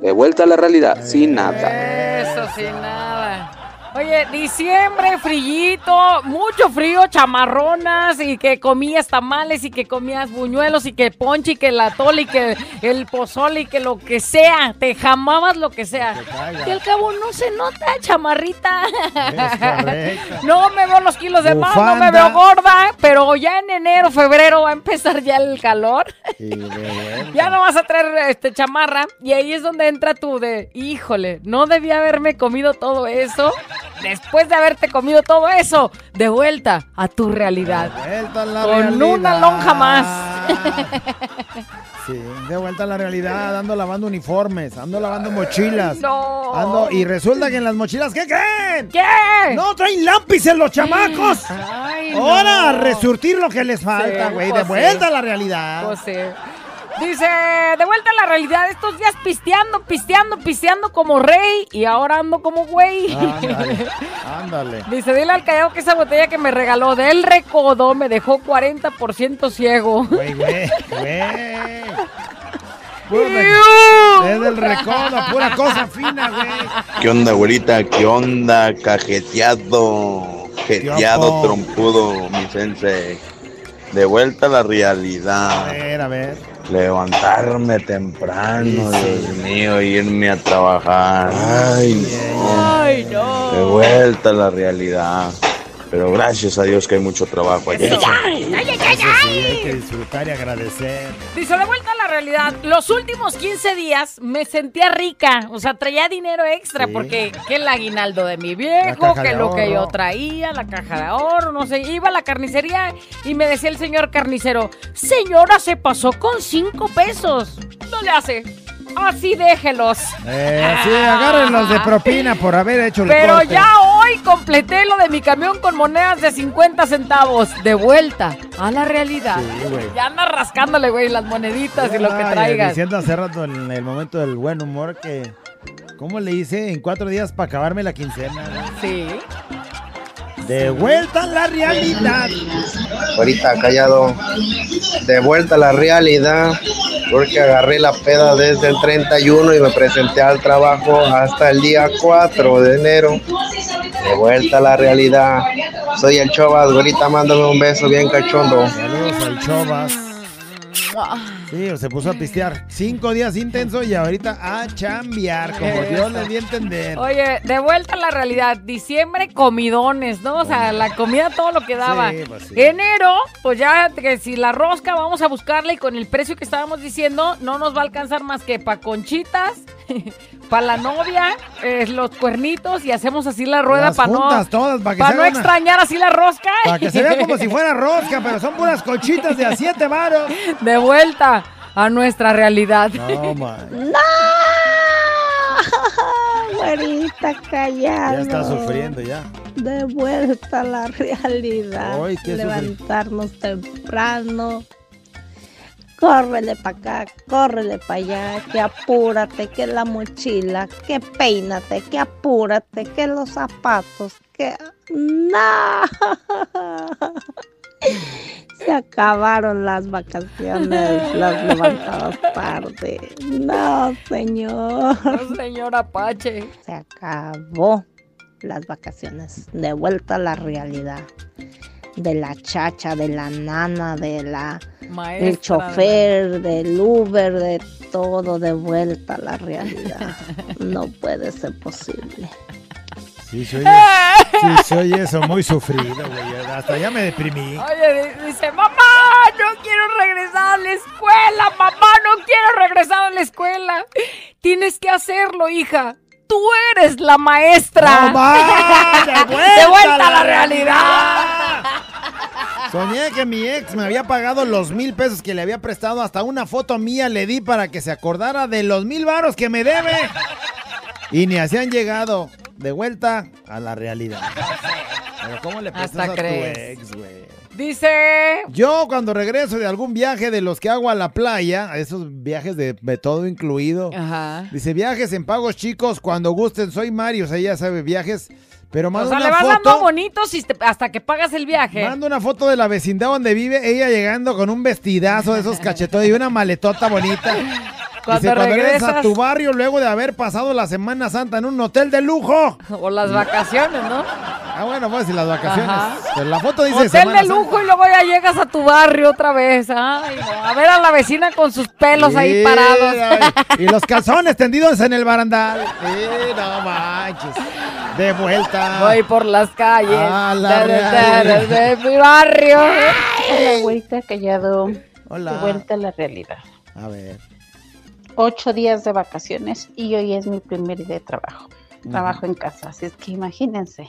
de vuelta a la realidad, sin nada. Eso sin nada. Oye, diciembre, frillito, mucho frío, chamarronas y que comías tamales y que comías buñuelos y que ponche y que la tole y que el pozole y que lo que sea, te jamabas lo que sea. Y al cabo no se nota, chamarrita. No me veo los kilos de más, no me veo gorda, pero ya en enero, febrero va a empezar ya el calor. Ya no vas a traer este chamarra y ahí es donde entra tú de, híjole, no debía haberme comido todo eso. Después de haberte comido todo eso, de vuelta a tu realidad. Vuelta a la Con realidad. una lonja más. Sí, de vuelta a la realidad, ando lavando uniformes, ando lavando mochilas. No. Ando, y resulta que en las mochilas, ¿qué creen? ¿Qué? No traen lápices los chamacos. Ay, no. Ahora a resurtir lo que les falta, güey. pues de vuelta sí. a la realidad. Pues sí. Dice, de vuelta a la realidad, estos días pisteando, pisteando, pisteando como rey y ahora ando como güey. Ándale, ándale. Dice, dile al callado que esa botella que me regaló del recodo me dejó 40% ciego. Güey, güey, güey. Es del recodo, pura cosa fina, güey. ¿Qué onda, güerita? ¿Qué onda? Cajeteado, jeteado, trompudo, mi sensei. De vuelta a la A realidad. ver, a ver. Levantarme temprano, Dios mío, irme a trabajar. Ay, no. Ay, no. De vuelta a la realidad. Pero gracias a Dios que hay mucho trabajo allá. Eso sí, hay que disfrutar y agradecer. Dice, de vuelta a la realidad, los últimos 15 días me sentía rica, o sea, traía dinero extra, Sí. porque que el aguinaldo de mi viejo, que lo que yo traía, la caja de ahorro, no sé, iba a la carnicería y me decía el señor carnicero, señora, se pasó con 5 pesos. No le hace, así déjelos. Eh, sí, agárrenlos de propina por haber hecho el Pero corte. ya hoy completé lo de mi camión con monedas de 50 centavos. De vuelta a la realidad. Sí, güey. Ya anda rascándole, güey, las moneditas y lo que traigas. Diciendo hace rato en el momento del buen humor que... ¿Cómo le hice? En cuatro días para acabarme la quincena. ¿no? Sí. De vuelta a la realidad. ahorita callado, de vuelta a la realidad, porque agarré la peda desde el 31 y me presenté al trabajo hasta el día 4 de enero. De vuelta a la realidad. Soy el Chovas, ahorita mándame un beso bien cachondo. Saludos al Chovas. Sí, se puso a pistear. Cinco días intenso y ahorita a chambear, como Dios le dio a entender. Oye, de vuelta a la realidad. Diciembre, comidones, ¿no? O sea, la comida todo lo que daba. Sí, pues sí. Enero, pues ya que si la rosca vamos a buscarla y con el precio que estábamos diciendo, no nos va a alcanzar más que para conchitas, para la novia, eh, los cuernitos y hacemos así la rueda para no, todas, para que pa' se no una- extrañar así la rosca. Para que se vea como si fuera rosca, pero son puras cochitas de a siete varos. De vuelta a nuestra realidad. No, man. ¡No! Güerita callado. Ya está sufriendo ya. De vuelta a la realidad. Ay. Levantarnos temprano. Córrele para acá, córrele para allá, que apúrate, que la mochila, que peínate, que apúrate, que los zapatos, que... ¡No! Se acabaron las vacaciones, las levantadas tarde. No, señor. No, señor Apache. Se acabó las vacaciones. De vuelta a la realidad. De la chacha, de la nana, de la Maestra, del chofer, del Uber, de todo de vuelta a la realidad. No puede ser posible. Sí, soy, sí, soy eso, muy sufrido, güey. Hasta ya me deprimí. Oye, di- dice, mamá, no quiero regresar a la escuela, mamá, no quiero regresar a la escuela. Tienes que hacerlo, hija. Tú eres la maestra. ¡No más! ¡De vuelta, De vuelta a la la realidad. Soñé que mi ex me había pagado los mil pesos que le había prestado. Hasta una foto mía le di para que se acordara de los mil varos que me debe. Y ni así han llegado. De vuelta a la realidad. Pero ¿cómo le prestas Hasta a crees. tu ex, güey? Dice. Yo cuando regreso de algún viaje de los que hago a la playa, esos viajes de, de todo incluido, Ajá. dice viajes en pagos chicos, cuando gusten, soy Mario, o sea, ya sabe, viajes, pero O manda sea, una le vas dando foto, bonitos y te- hasta que pagas el viaje. manda una foto de la vecindad donde vive, ella llegando con un vestidazo de esos cachetones y una maletota bonita. Cuando dice, cuando regresas a tu barrio luego de haber pasado la Semana Santa en un hotel de lujo. O las vacaciones, ¿no? Ah, bueno, pues y las vacaciones. Ajá. Pero la foto dice Hotel Semana de lujo y luego ya llegas a tu barrio otra vez. Ay, no. A ver a la vecina con sus pelos ahí parados. ay, Y los calzones tendidos en el barandal. Sí, no manches. De vuelta. Voy por las calles A la de, de- realidad. de- de mi barrio. Hola, güerita callado. Hola. De vuelta a la realidad. A ver. Ocho días de vacaciones y hoy es mi primer día de trabajo. Trabajo en casa, así es que imagínense.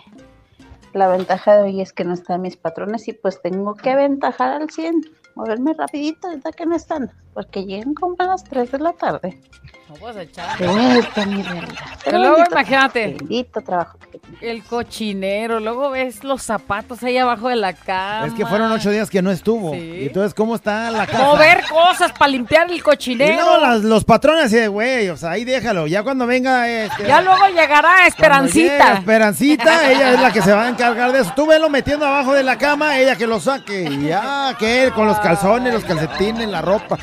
La ventaja de hoy es que no están mis patrones y pues tengo que aventajar al 100. Moverme rapidito ahorita que no están, porque llegan como a las 3 de la tarde. No puedes echar. Vuelta mi realidad. Pero luego bendito imagínate. Bendito trabajo. El cochinero, luego ves los zapatos ahí abajo de la cama. Es que fueron ocho días que no estuvo. Sí. Y entonces, ¿cómo está la casa? Mover cosas para limpiar el Y cochinero. luego las- los patrones así de, güey, o sea, ahí déjalo. Ya cuando venga este, Ya luego llegará Esperancita. Esperancita, ella es la que se va a encargar de eso. Tú velo metiendo abajo de la cama, ella que lo saque. Y ya, que él con los calzones, los calcetines, la ropa.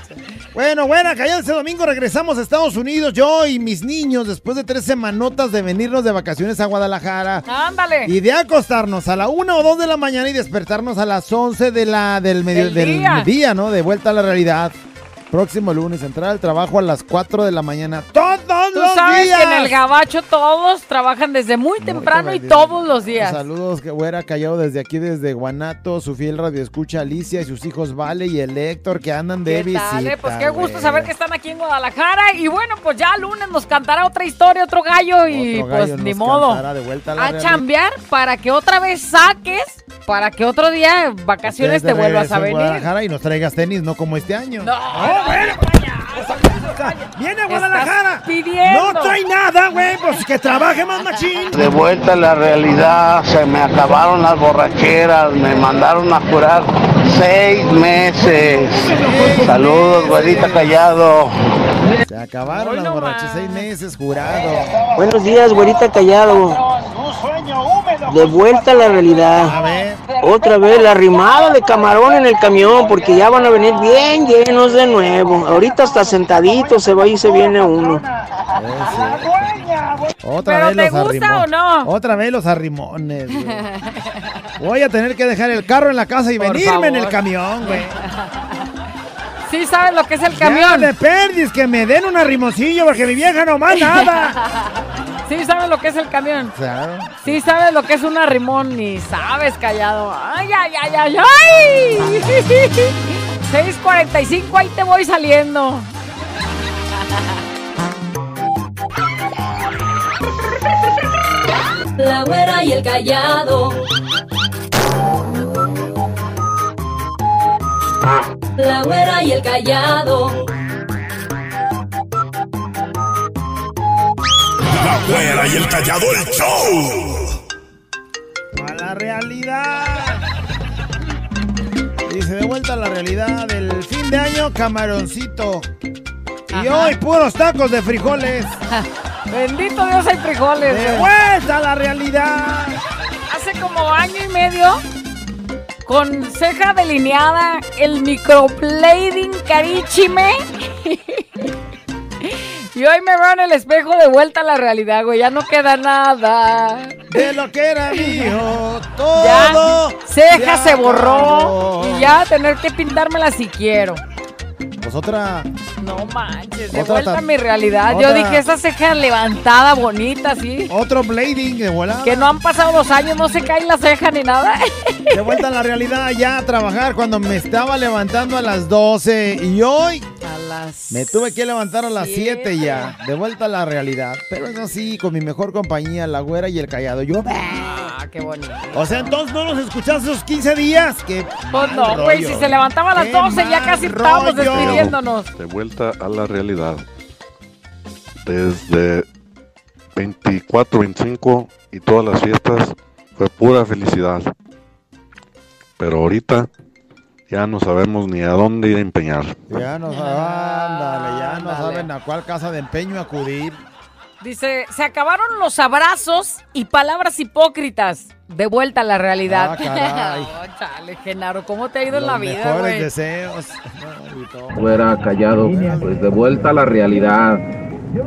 Bueno, bueno, callado este domingo regresamos a Estados Unidos, yo y mis niños, después de tres semanotas de venirnos de vacaciones a Guadalajara. Ándale. Y de acostarnos a la una o dos de la mañana y despertarnos a las 11 de la, del, medio, Del día. día, ¿no? De vuelta a la realidad. Próximo lunes, entrar al trabajo a las 4 de la mañana. ¡Todos Tú los sabes días! que en el gabacho todos trabajan desde muy temprano y todos los días. Saludos, que güera callado desde aquí, desde Guanato, su fiel radio escucha Alicia y sus hijos Vale y el Héctor que andan de ¿Qué visita. eh? Pues qué gusto saber que están aquí en Guadalajara. Y bueno, pues ya el lunes nos cantará otra historia, otro gallo. Y Otro gallo pues ni modo. cantará de vuelta a la A chambear para que otra vez saques, para que otro día, vacaciones, te vuelvas a en venir. Guadalajara y nos traigas tenis, no como este año. No, ¡Viene a Guadalajara! Pidiendo. ¡No trae nada, güey! Pues que trabaje más machín. De vuelta a la realidad, se me acabaron las borracheras, me mandaron a curar seis meses. Saludos, güerita callado. Se acabaron las borrachas, seis meses jurado. Buenos días, güerita callado. De vuelta a la realidad. Otra vez la rimada de camarón en el camión, porque ya van a venir bien llenos de nuevo. Ahorita hasta sentadito se va y se viene uno. Otra ¿Pero vez te los gusta arrimo- o no? Otra vez los arrimones, güey. Voy a tener que dejar el carro en la casa y Por venirme en el camión, güey. Sí sabes lo que es el Ya camión. de perdis, que me den un arrimoncillo porque mi vieja no más nada. Sí sabes lo que es el camión. Claro. Sí sabes lo que es un arrimón ni sabes, callado. Ay, ay, ay, ay, ay. 6.45, ahí te voy saliendo. La güera y el callado. La güera y el callado. La güera y el callado el show. A la realidad. Dice de vuelta a la realidad del fin de año, camaroncito. Y hoy puros tacos de frijoles. Bendito Dios hay frijoles. De güey. vuelta a la realidad. Hace como año y medio, con ceja delineada, el microblading carichime. y hoy me veo en el espejo de vuelta a la realidad, güey. Ya no queda nada. De lo que era mío, todo. Ya, ceja se se borró. acabó. Y ya tener que pintármela si quiero. Pues otra, No manches, de Otra vuelta a tam- mi realidad. Yo otra- dije, esa ceja levantada, bonita, así. Otro blading de volada. Que no han pasado dos años, no se cae la ceja ni nada. De vuelta a la realidad, ya a trabajar cuando me estaba levantando a las 12 y hoy A las... me tuve que levantar a las Siete. 7 ya. De vuelta a la realidad. Pero eso sí, con mi mejor compañía, la güera y el callado. Yo. Ah, qué bonito. O sea, entonces no nos escuchaste esos 15 días. Que Pues no, güey, si se levantaba a las Qué 12 ya casi estábamos rollo. despidiéndonos. De vuelta a la realidad. Desde 24, 25 y todas las fiestas fue pura felicidad. Pero ahorita ya no sabemos ni a dónde ir a empeñar. Ya no saben, ándale, ya no saben a cuál casa de empeño acudir. Dice, se acabaron los abrazos y palabras hipócritas. De vuelta a la realidad. Ah, caray. Oh, chale, Genaro, ¿cómo te ha ido en la vida, mejores deseos. Fuera callado, pues de vuelta a la realidad.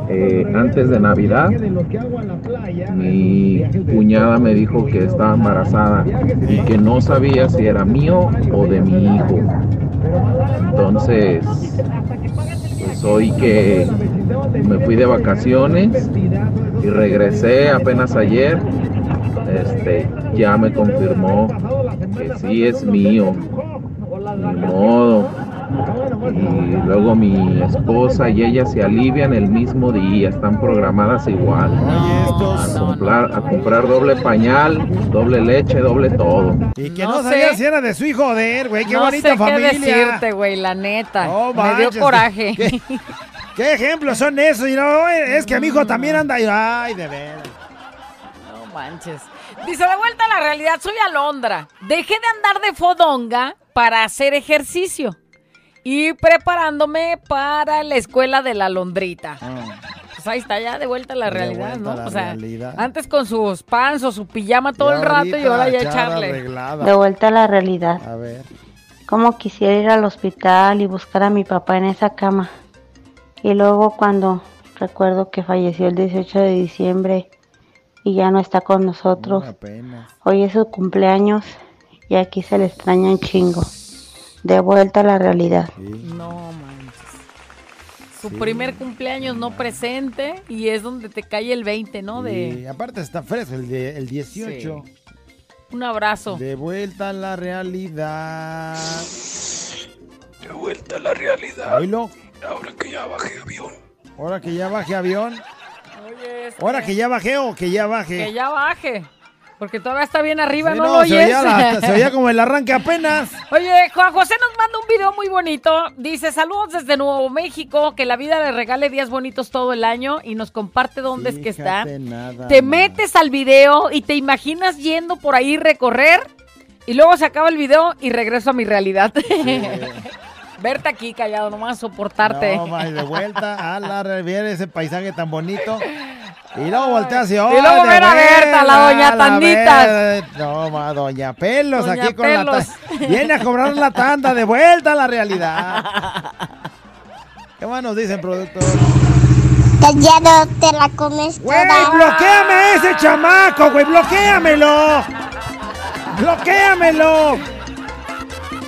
Eh, antes de Navidad, mi cuñada me dijo que estaba embarazada y que no sabía si era mío o de mi hijo. Entonces, hoy que me fui de vacaciones y regresé apenas ayer, este, ya me confirmó que sí es mío. Ni modo. Y luego mi esposa y ella se alivian el mismo día, están programadas igual. A comprar, a comprar doble pañal, doble leche, doble todo. Y que No no, sabía sé. si era de su hijo de él, güey. Qué no bonita sé familia. qué decirte, güey, la neta. No me dio manches, coraje. ¿qué- ¿Qué ejemplos son esos? Y no, es que mi hijo también anda ahí. Ay, de veras. No manches. Dice, de vuelta a la realidad, soy Alondra. Dejé de andar de fodonga para hacer ejercicio y preparándome para la escuela de la Londrita. Pues ahí está, ya de vuelta a la De realidad, ¿no? la o sea, realidad. antes con sus pants o su pijama todo el rato y ahora ya echar echarle. arreglada. De vuelta a la realidad. A ver. Cómo quisiera ir al hospital y buscar a mi papá en esa cama. Y luego cuando recuerdo que falleció el 18 de diciembre y ya no está con nosotros. Una pena. Hoy es su cumpleaños y aquí se le extraña un chingo. De vuelta a la realidad. No manches. Su primer cumpleaños no presente y es donde te cae el 20, ¿no? De Y aparte está fresco el, de- el 18. un abrazo. De vuelta a la realidad. De vuelta a la realidad. Oílo. Ahora que ya bajé avión. Ahora que ya baje avión. Oye, este- Ahora que ya bajé o que ya baje. Que ya baje. Porque todavía está bien arriba, Sí, ¿no, no, lo se oyes? oía, la- se oía como el arranque apenas. Oye, Juan José nos manda un video muy bonito. Dice, saludos desde Nuevo México, que la vida le regale días bonitos todo el año y nos comparte dónde es que está. Fíjate nada Te metes al video y te imaginas yendo por ahí recorrer y luego se acaba el video y regreso a mi realidad. Verte aquí callado, nomás soportarte. No, ma, y de vuelta a la realidad, ese paisaje tan bonito. Y luego volteas y, Y luego ver a Berta, la doña Tanditas. No, ma, doña Pelos, Doña aquí con Pelos. la ta- Viene a cobrar la tanda, de vuelta a la realidad. ¿Qué más nos dicen, productor? Callado, te la comes ¡Güey, bloqueame a ese chamaco, güey! ¡Bloquéamelo! ¡Bloquéamelo!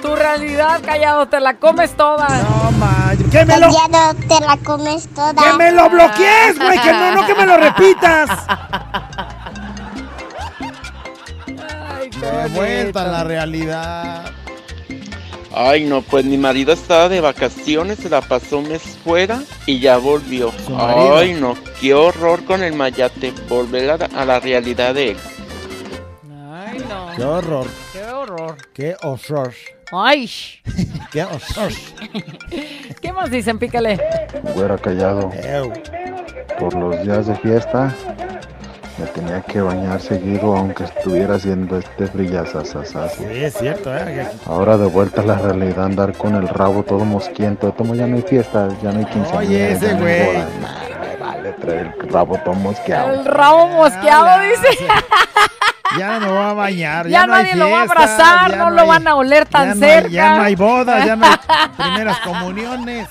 Tu realidad, callado, te la comes toda. No, ma, que me lo... Callado, te la comes toda. ¡Que me lo bloquees, güey! ¡Que no, no que me lo repitas! De vuelta a la realidad. Ay, no, pues mi marido estaba de vacaciones, se la pasó un mes fuera y ya volvió. Ay, no, qué horror con el mayate, volver a, la- a la realidad de él. Ay, no. ¡Qué horror! Qué horror. ¡Qué horror! Ay. ¡Qué horror! ¿Qué más dicen? Pícale. Güera callado. Por los días de fiesta me tenía que bañar seguido aunque estuviera haciendo este frillazazazaz. Sí, es cierto, ¿eh? Ahora de vuelta a la realidad andar con el rabo todo mosquiento. Como ya no hay fiesta, ya no hay quinceañera, Oye, ese ya no hay güey. boda. Nah, me vale traer el rabo todo mosqueado. El rabo mosqueado, dice. Ya no me voy a bañar. Ya, Ya, no hay nadie lo va a abrazar, ya no, lo hay- van a oler tan ya no cerca. hay- ya no hay bodas, ya no hay primeras comuniones.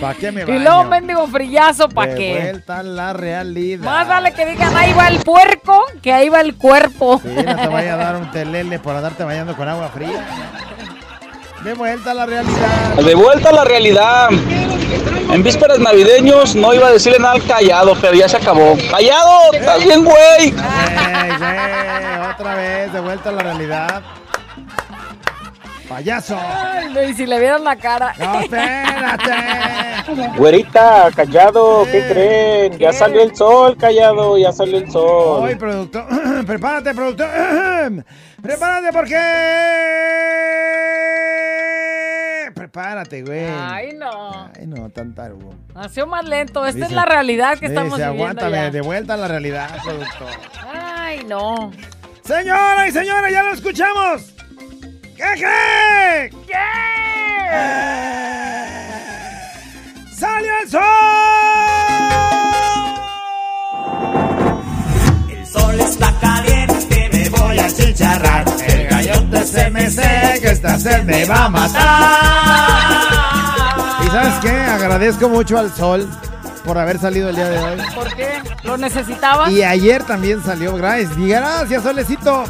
¿Para qué me Y baño? luego mendigo frillazo, ¿para De qué? vuelta a la realidad. Más vale que digan ahí va el puerco que ahí va el cuerpo. Sí, no te vaya a dar un telele por andarte bañando con agua fría. De vuelta a la realidad. De vuelta a la realidad. En vísperas navideños no iba a decirle nada al callado, pero ya se acabó. ¡Callado! ¡Estás bien, güey! Ey, güey, otra vez, de vuelta a la realidad. Payaso. Ay, y si le vieron la cara. No, espérate. Güerita, callado, ¿qué creen? Ya salió el sol, callado, ya salió el sol. Hoy, productor. Prepárate, productor. Prepárate porque. Prepárate, güey. Ay, no. Ay, no, tan tarugo. Nació más lento. Esta es la realidad que Dice, estamos viviendo aguántame, ya. de vuelta a la realidad, productor. Ay, no. Señora y señora, ya lo escuchamos. ¿Qué qué? ¡Salió el sol! El sol está caliente, me voy a chicharrar. Gallote se me seca, esta sed me va a matar. Y sabes qué, agradezco mucho al sol por haber salido el día de hoy. ¿Por qué? ¿Lo necesitabas? Y ayer también salió, gracias. Y gracias, solecito.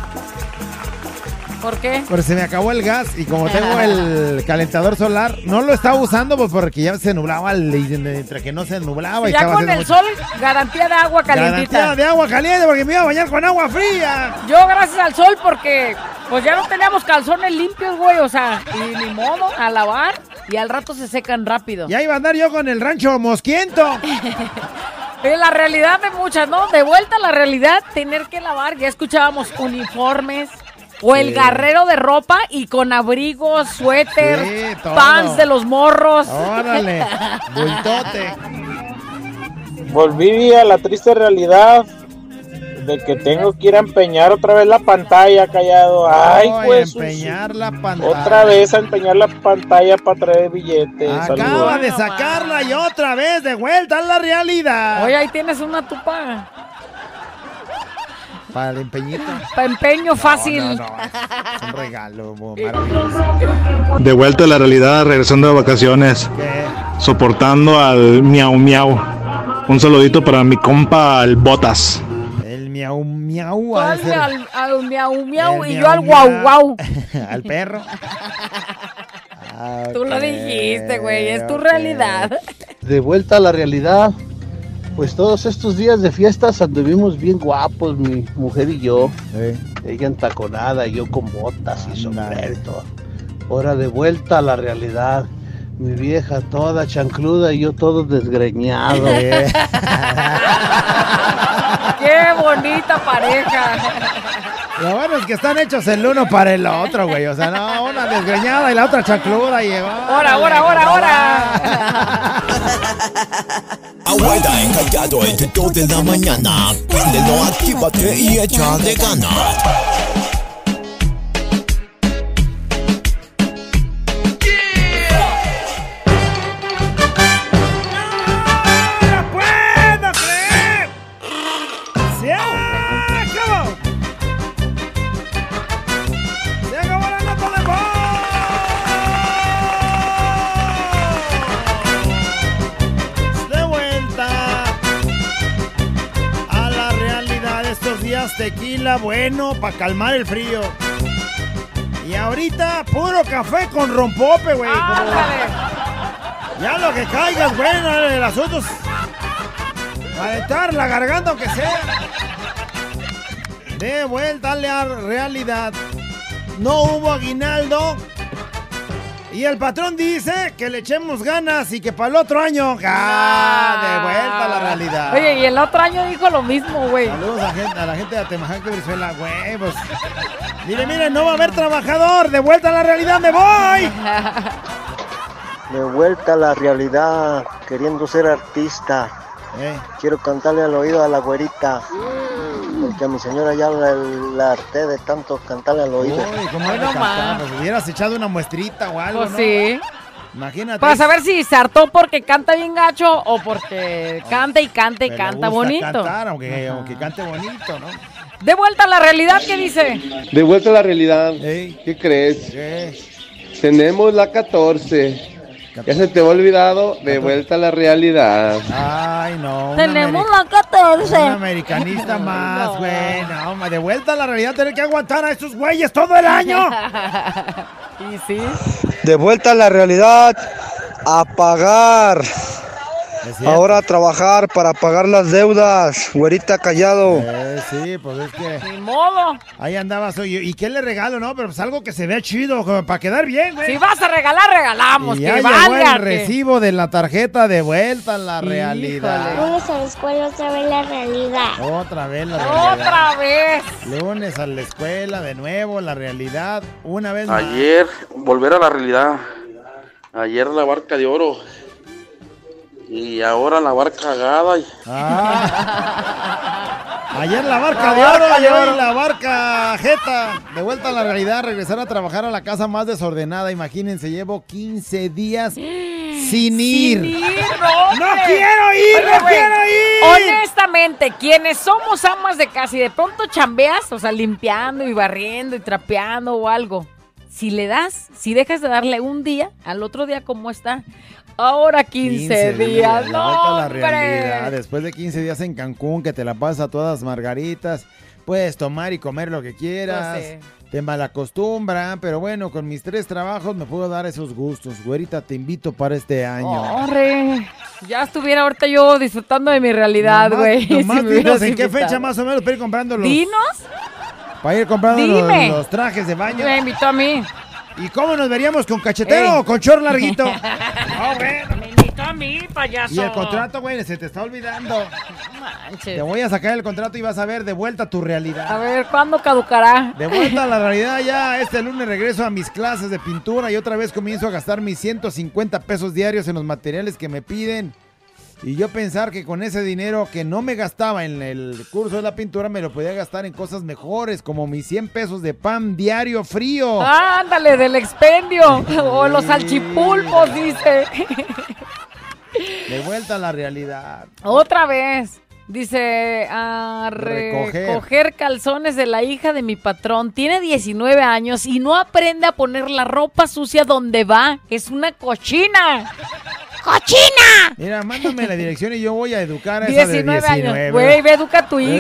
¿Por qué? Porque se me acabó el gas y como tengo el calentador solar, no lo estaba usando pues porque ya se nublaba, el- y entre que no se nublaba y Ya estaba con el mucho- sol, garantía de agua calientita. Garantía de agua caliente porque me iba a bañar con agua fría. Yo gracias al sol porque pues ya no teníamos calzones limpios, güey, o sea, y ni modo, a lavar y al rato se secan rápido. Ya iba a andar yo con el rancho mosquiento. Es la realidad de muchas, ¿no? De vuelta a la realidad, tener que lavar. Ya escuchábamos uniformes. O el Sí. garrero de ropa y con abrigos, suéter, Sí, pants de los morros. Órale, bultote. Volví a la triste realidad de que tengo que ir a empeñar otra vez la pantalla, callado. Ay, Voy a pues. empeñar la pantalla. Otra vez a empeñar la pantalla para traer billetes. Acaba Saludos. de sacarla y otra vez de vuelta a la realidad. Oye, ahí tienes una tupa. Para el empeñito. Pa' empeño fácil. No, no, Es un regalo maravilloso. De vuelta a la realidad, regresando de vacaciones, soportando al miau miau. Un saludito para mi compa el Botas. El miau miau. Al, ser- al- al miau miau El y miau yo al guau guau. al perro. Ah, Tú lo dijiste, güey, es tu realidad. De vuelta a la realidad, pues todos estos días de fiestas anduvimos bien guapos, mi mujer y yo. Ella entaconada, yo con botas y sombrero y todo. Ahora de vuelta a la realidad. Mi vieja toda chancluda y yo todo desgreñado. Qué bonita pareja. Lo bueno es que están hechos el uno para el otro, güey. O sea, no, una desgreñada y la otra chancluda y Ahora, ahora, ahora, ahora. Abuela encallado entre 2 de la mañana. Préndelo, actívate y échale ganas. Calmar el frío. Y ahorita puro café con rompope, güey. Ya lo que caigas, bueno, el asunto es calentar la garganta aunque sea. De vuelta a la realidad. No hubo aguinaldo. Y el patrón dice que le echemos ganas y que para el otro año. ¡Ah! De vuelta a la realidad. Oye, y el otro año dijo lo mismo, güey. Saludos a, gente- a la gente de Atemajaque, Venezuela, huevos. Mire, mire, no va a haber trabajador. De vuelta a la realidad, me voy. De vuelta a la realidad, queriendo ser artista. Eh. Quiero cantarle al oído a la güerita. Porque a mi señora ya la, la harté de tanto cantarle al oído. Uy, ¿cómo que cantar? Pues hubieras echado una muestrita o algo, Pues ¿no? sí. Imagínate. Para saber si se hartó porque canta bien gacho o porque canta y canta y Pero le canta gusta bonito. cantar, aunque, aunque cante bonito, ¿no? De vuelta a la realidad, ¿qué dice? De vuelta a la realidad. ¿Qué crees? Tenemos la 14. Ya se te ha olvidado. De vuelta a la realidad. Ay, no. Tenemos la 14. Un americanista más, güey. No, de vuelta a la realidad, tener que aguantar a estos güeyes todo el año. y sí. De vuelta a la realidad, a pagar. Ahora a trabajar para pagar las deudas, güerita callado. Eh, sí, pues es que. Ni modo. Ahí andabas hoy. ¿Y qué le regalo, no? Pero pues algo que se vea chido, como para quedar bien, güey. Si vas a regalar, regalamos. Y que ya llegó el recibo de la tarjeta de vuelta a la realidad. Lunes a la escuela otra vez la realidad. Otra vez la realidad. Otra vez. Lunes a la escuela, de nuevo, la realidad. Una vez más. Ayer, volver a la realidad. Ayer la barca de oro. Y ahora la barca cagada. y- Ayer la barca La de oro barca y de hoy la barca jeta. De vuelta a la realidad, regresar a trabajar a la casa más desordenada. Imagínense, llevo 15 días sin ir. Sin ir, no, ¡No hombre. quiero ir, Oye, no quiero ir! Honestamente, quienes somos amas de casa y de pronto chambeas, o sea, limpiando y barriendo y trapeando o algo, si le das, si dejas de darle un día, al otro día, ¿cómo está? Ahora 15, días, no, la realidad. Después de 15 días en Cancún, que te la pasas a todas margaritas, puedes tomar y comer lo que quieras. Te malacostumbran, pero bueno, con mis tres trabajos me puedo dar esos gustos. Güerita, te invito para este año. Horre, ya estuviera ahorita yo disfrutando de mi realidad, güey. nomás si me dinos hubieras en qué fecha más o menos para ir comprando los, Dinos, para ir comprando los trajes de baño. me invitó a mí. ¿Y cómo nos veríamos con cachetero Ey. o con short larguito? Me invitó a mí, payaso. y el contrato, güey, se te está olvidando. Manches. Te voy a sacar el contrato y vas a ver de vuelta a tu realidad. A ver, ¿cuándo caducará? De vuelta a la realidad ya, este lunes regreso a mis clases de pintura y otra vez comienzo a gastar mis 150 pesos diarios en los materiales que me piden. Y yo pensar que con ese dinero que no me gastaba en el curso de la pintura me lo podía gastar en cosas mejores, como mis 100 pesos de pan diario frío. Ándale, del expendio. O los salchipulpos, dice. De vuelta a la realidad. Otra vez. Dice, a Recoger. recoger calzones de la hija de mi patrón. Tiene 19 años y no aprende a poner la ropa sucia donde va. Es una cochina. ¡Cochina! Mira, mándame la dirección y yo voy a educar a esa de 19 19. años. Güey, ve, educa a tu hija.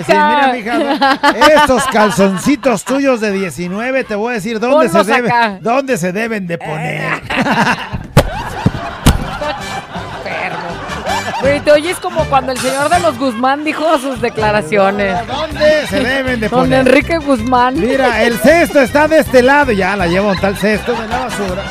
decir, mira, mija, estos calzoncitos tuyos de 19, te voy a decir dónde, se, Ponlos debe- acá. dónde se deben de poner. Güey, te oyes como cuando el señor de los Guzmán dijo sus declaraciones. ¿Dónde se deben de Don poner? Enrique Guzmán. Mira, el cesto está de este lado. Ya la llevo un tal cesto de la basura.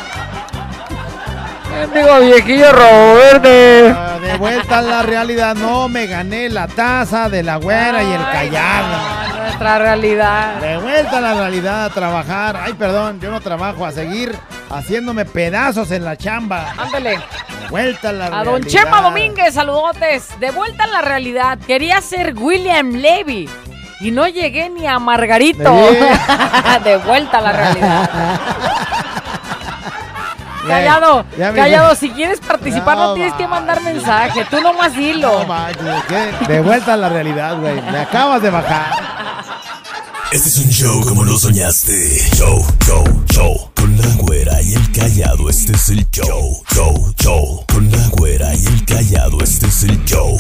Digo, viejillo Roberto. Ah, De vuelta a la realidad. No me gané la taza de la güera y el callado. Nuestra realidad. De vuelta a la realidad a trabajar. Ay, perdón, yo no trabajo. A seguir haciéndome pedazos en la chamba. Ándale. De vuelta a la A realidad. don Chema Domínguez, saludotes. De vuelta a la realidad. Quería ser William Levy. Y no llegué ni a Margarito. de vuelta a la realidad. Callado, Ya callado, si quieres participar no, No, tienes que mandar mensaje, tú nomás dilo. No manches, ¿qué? De vuelta a la realidad, güey. Me acabas de bajar. Este es un show como lo soñaste. Show, show, show. Con la güera y el callado, este es el show. Show, show. Con la güera y el callado, este es el show.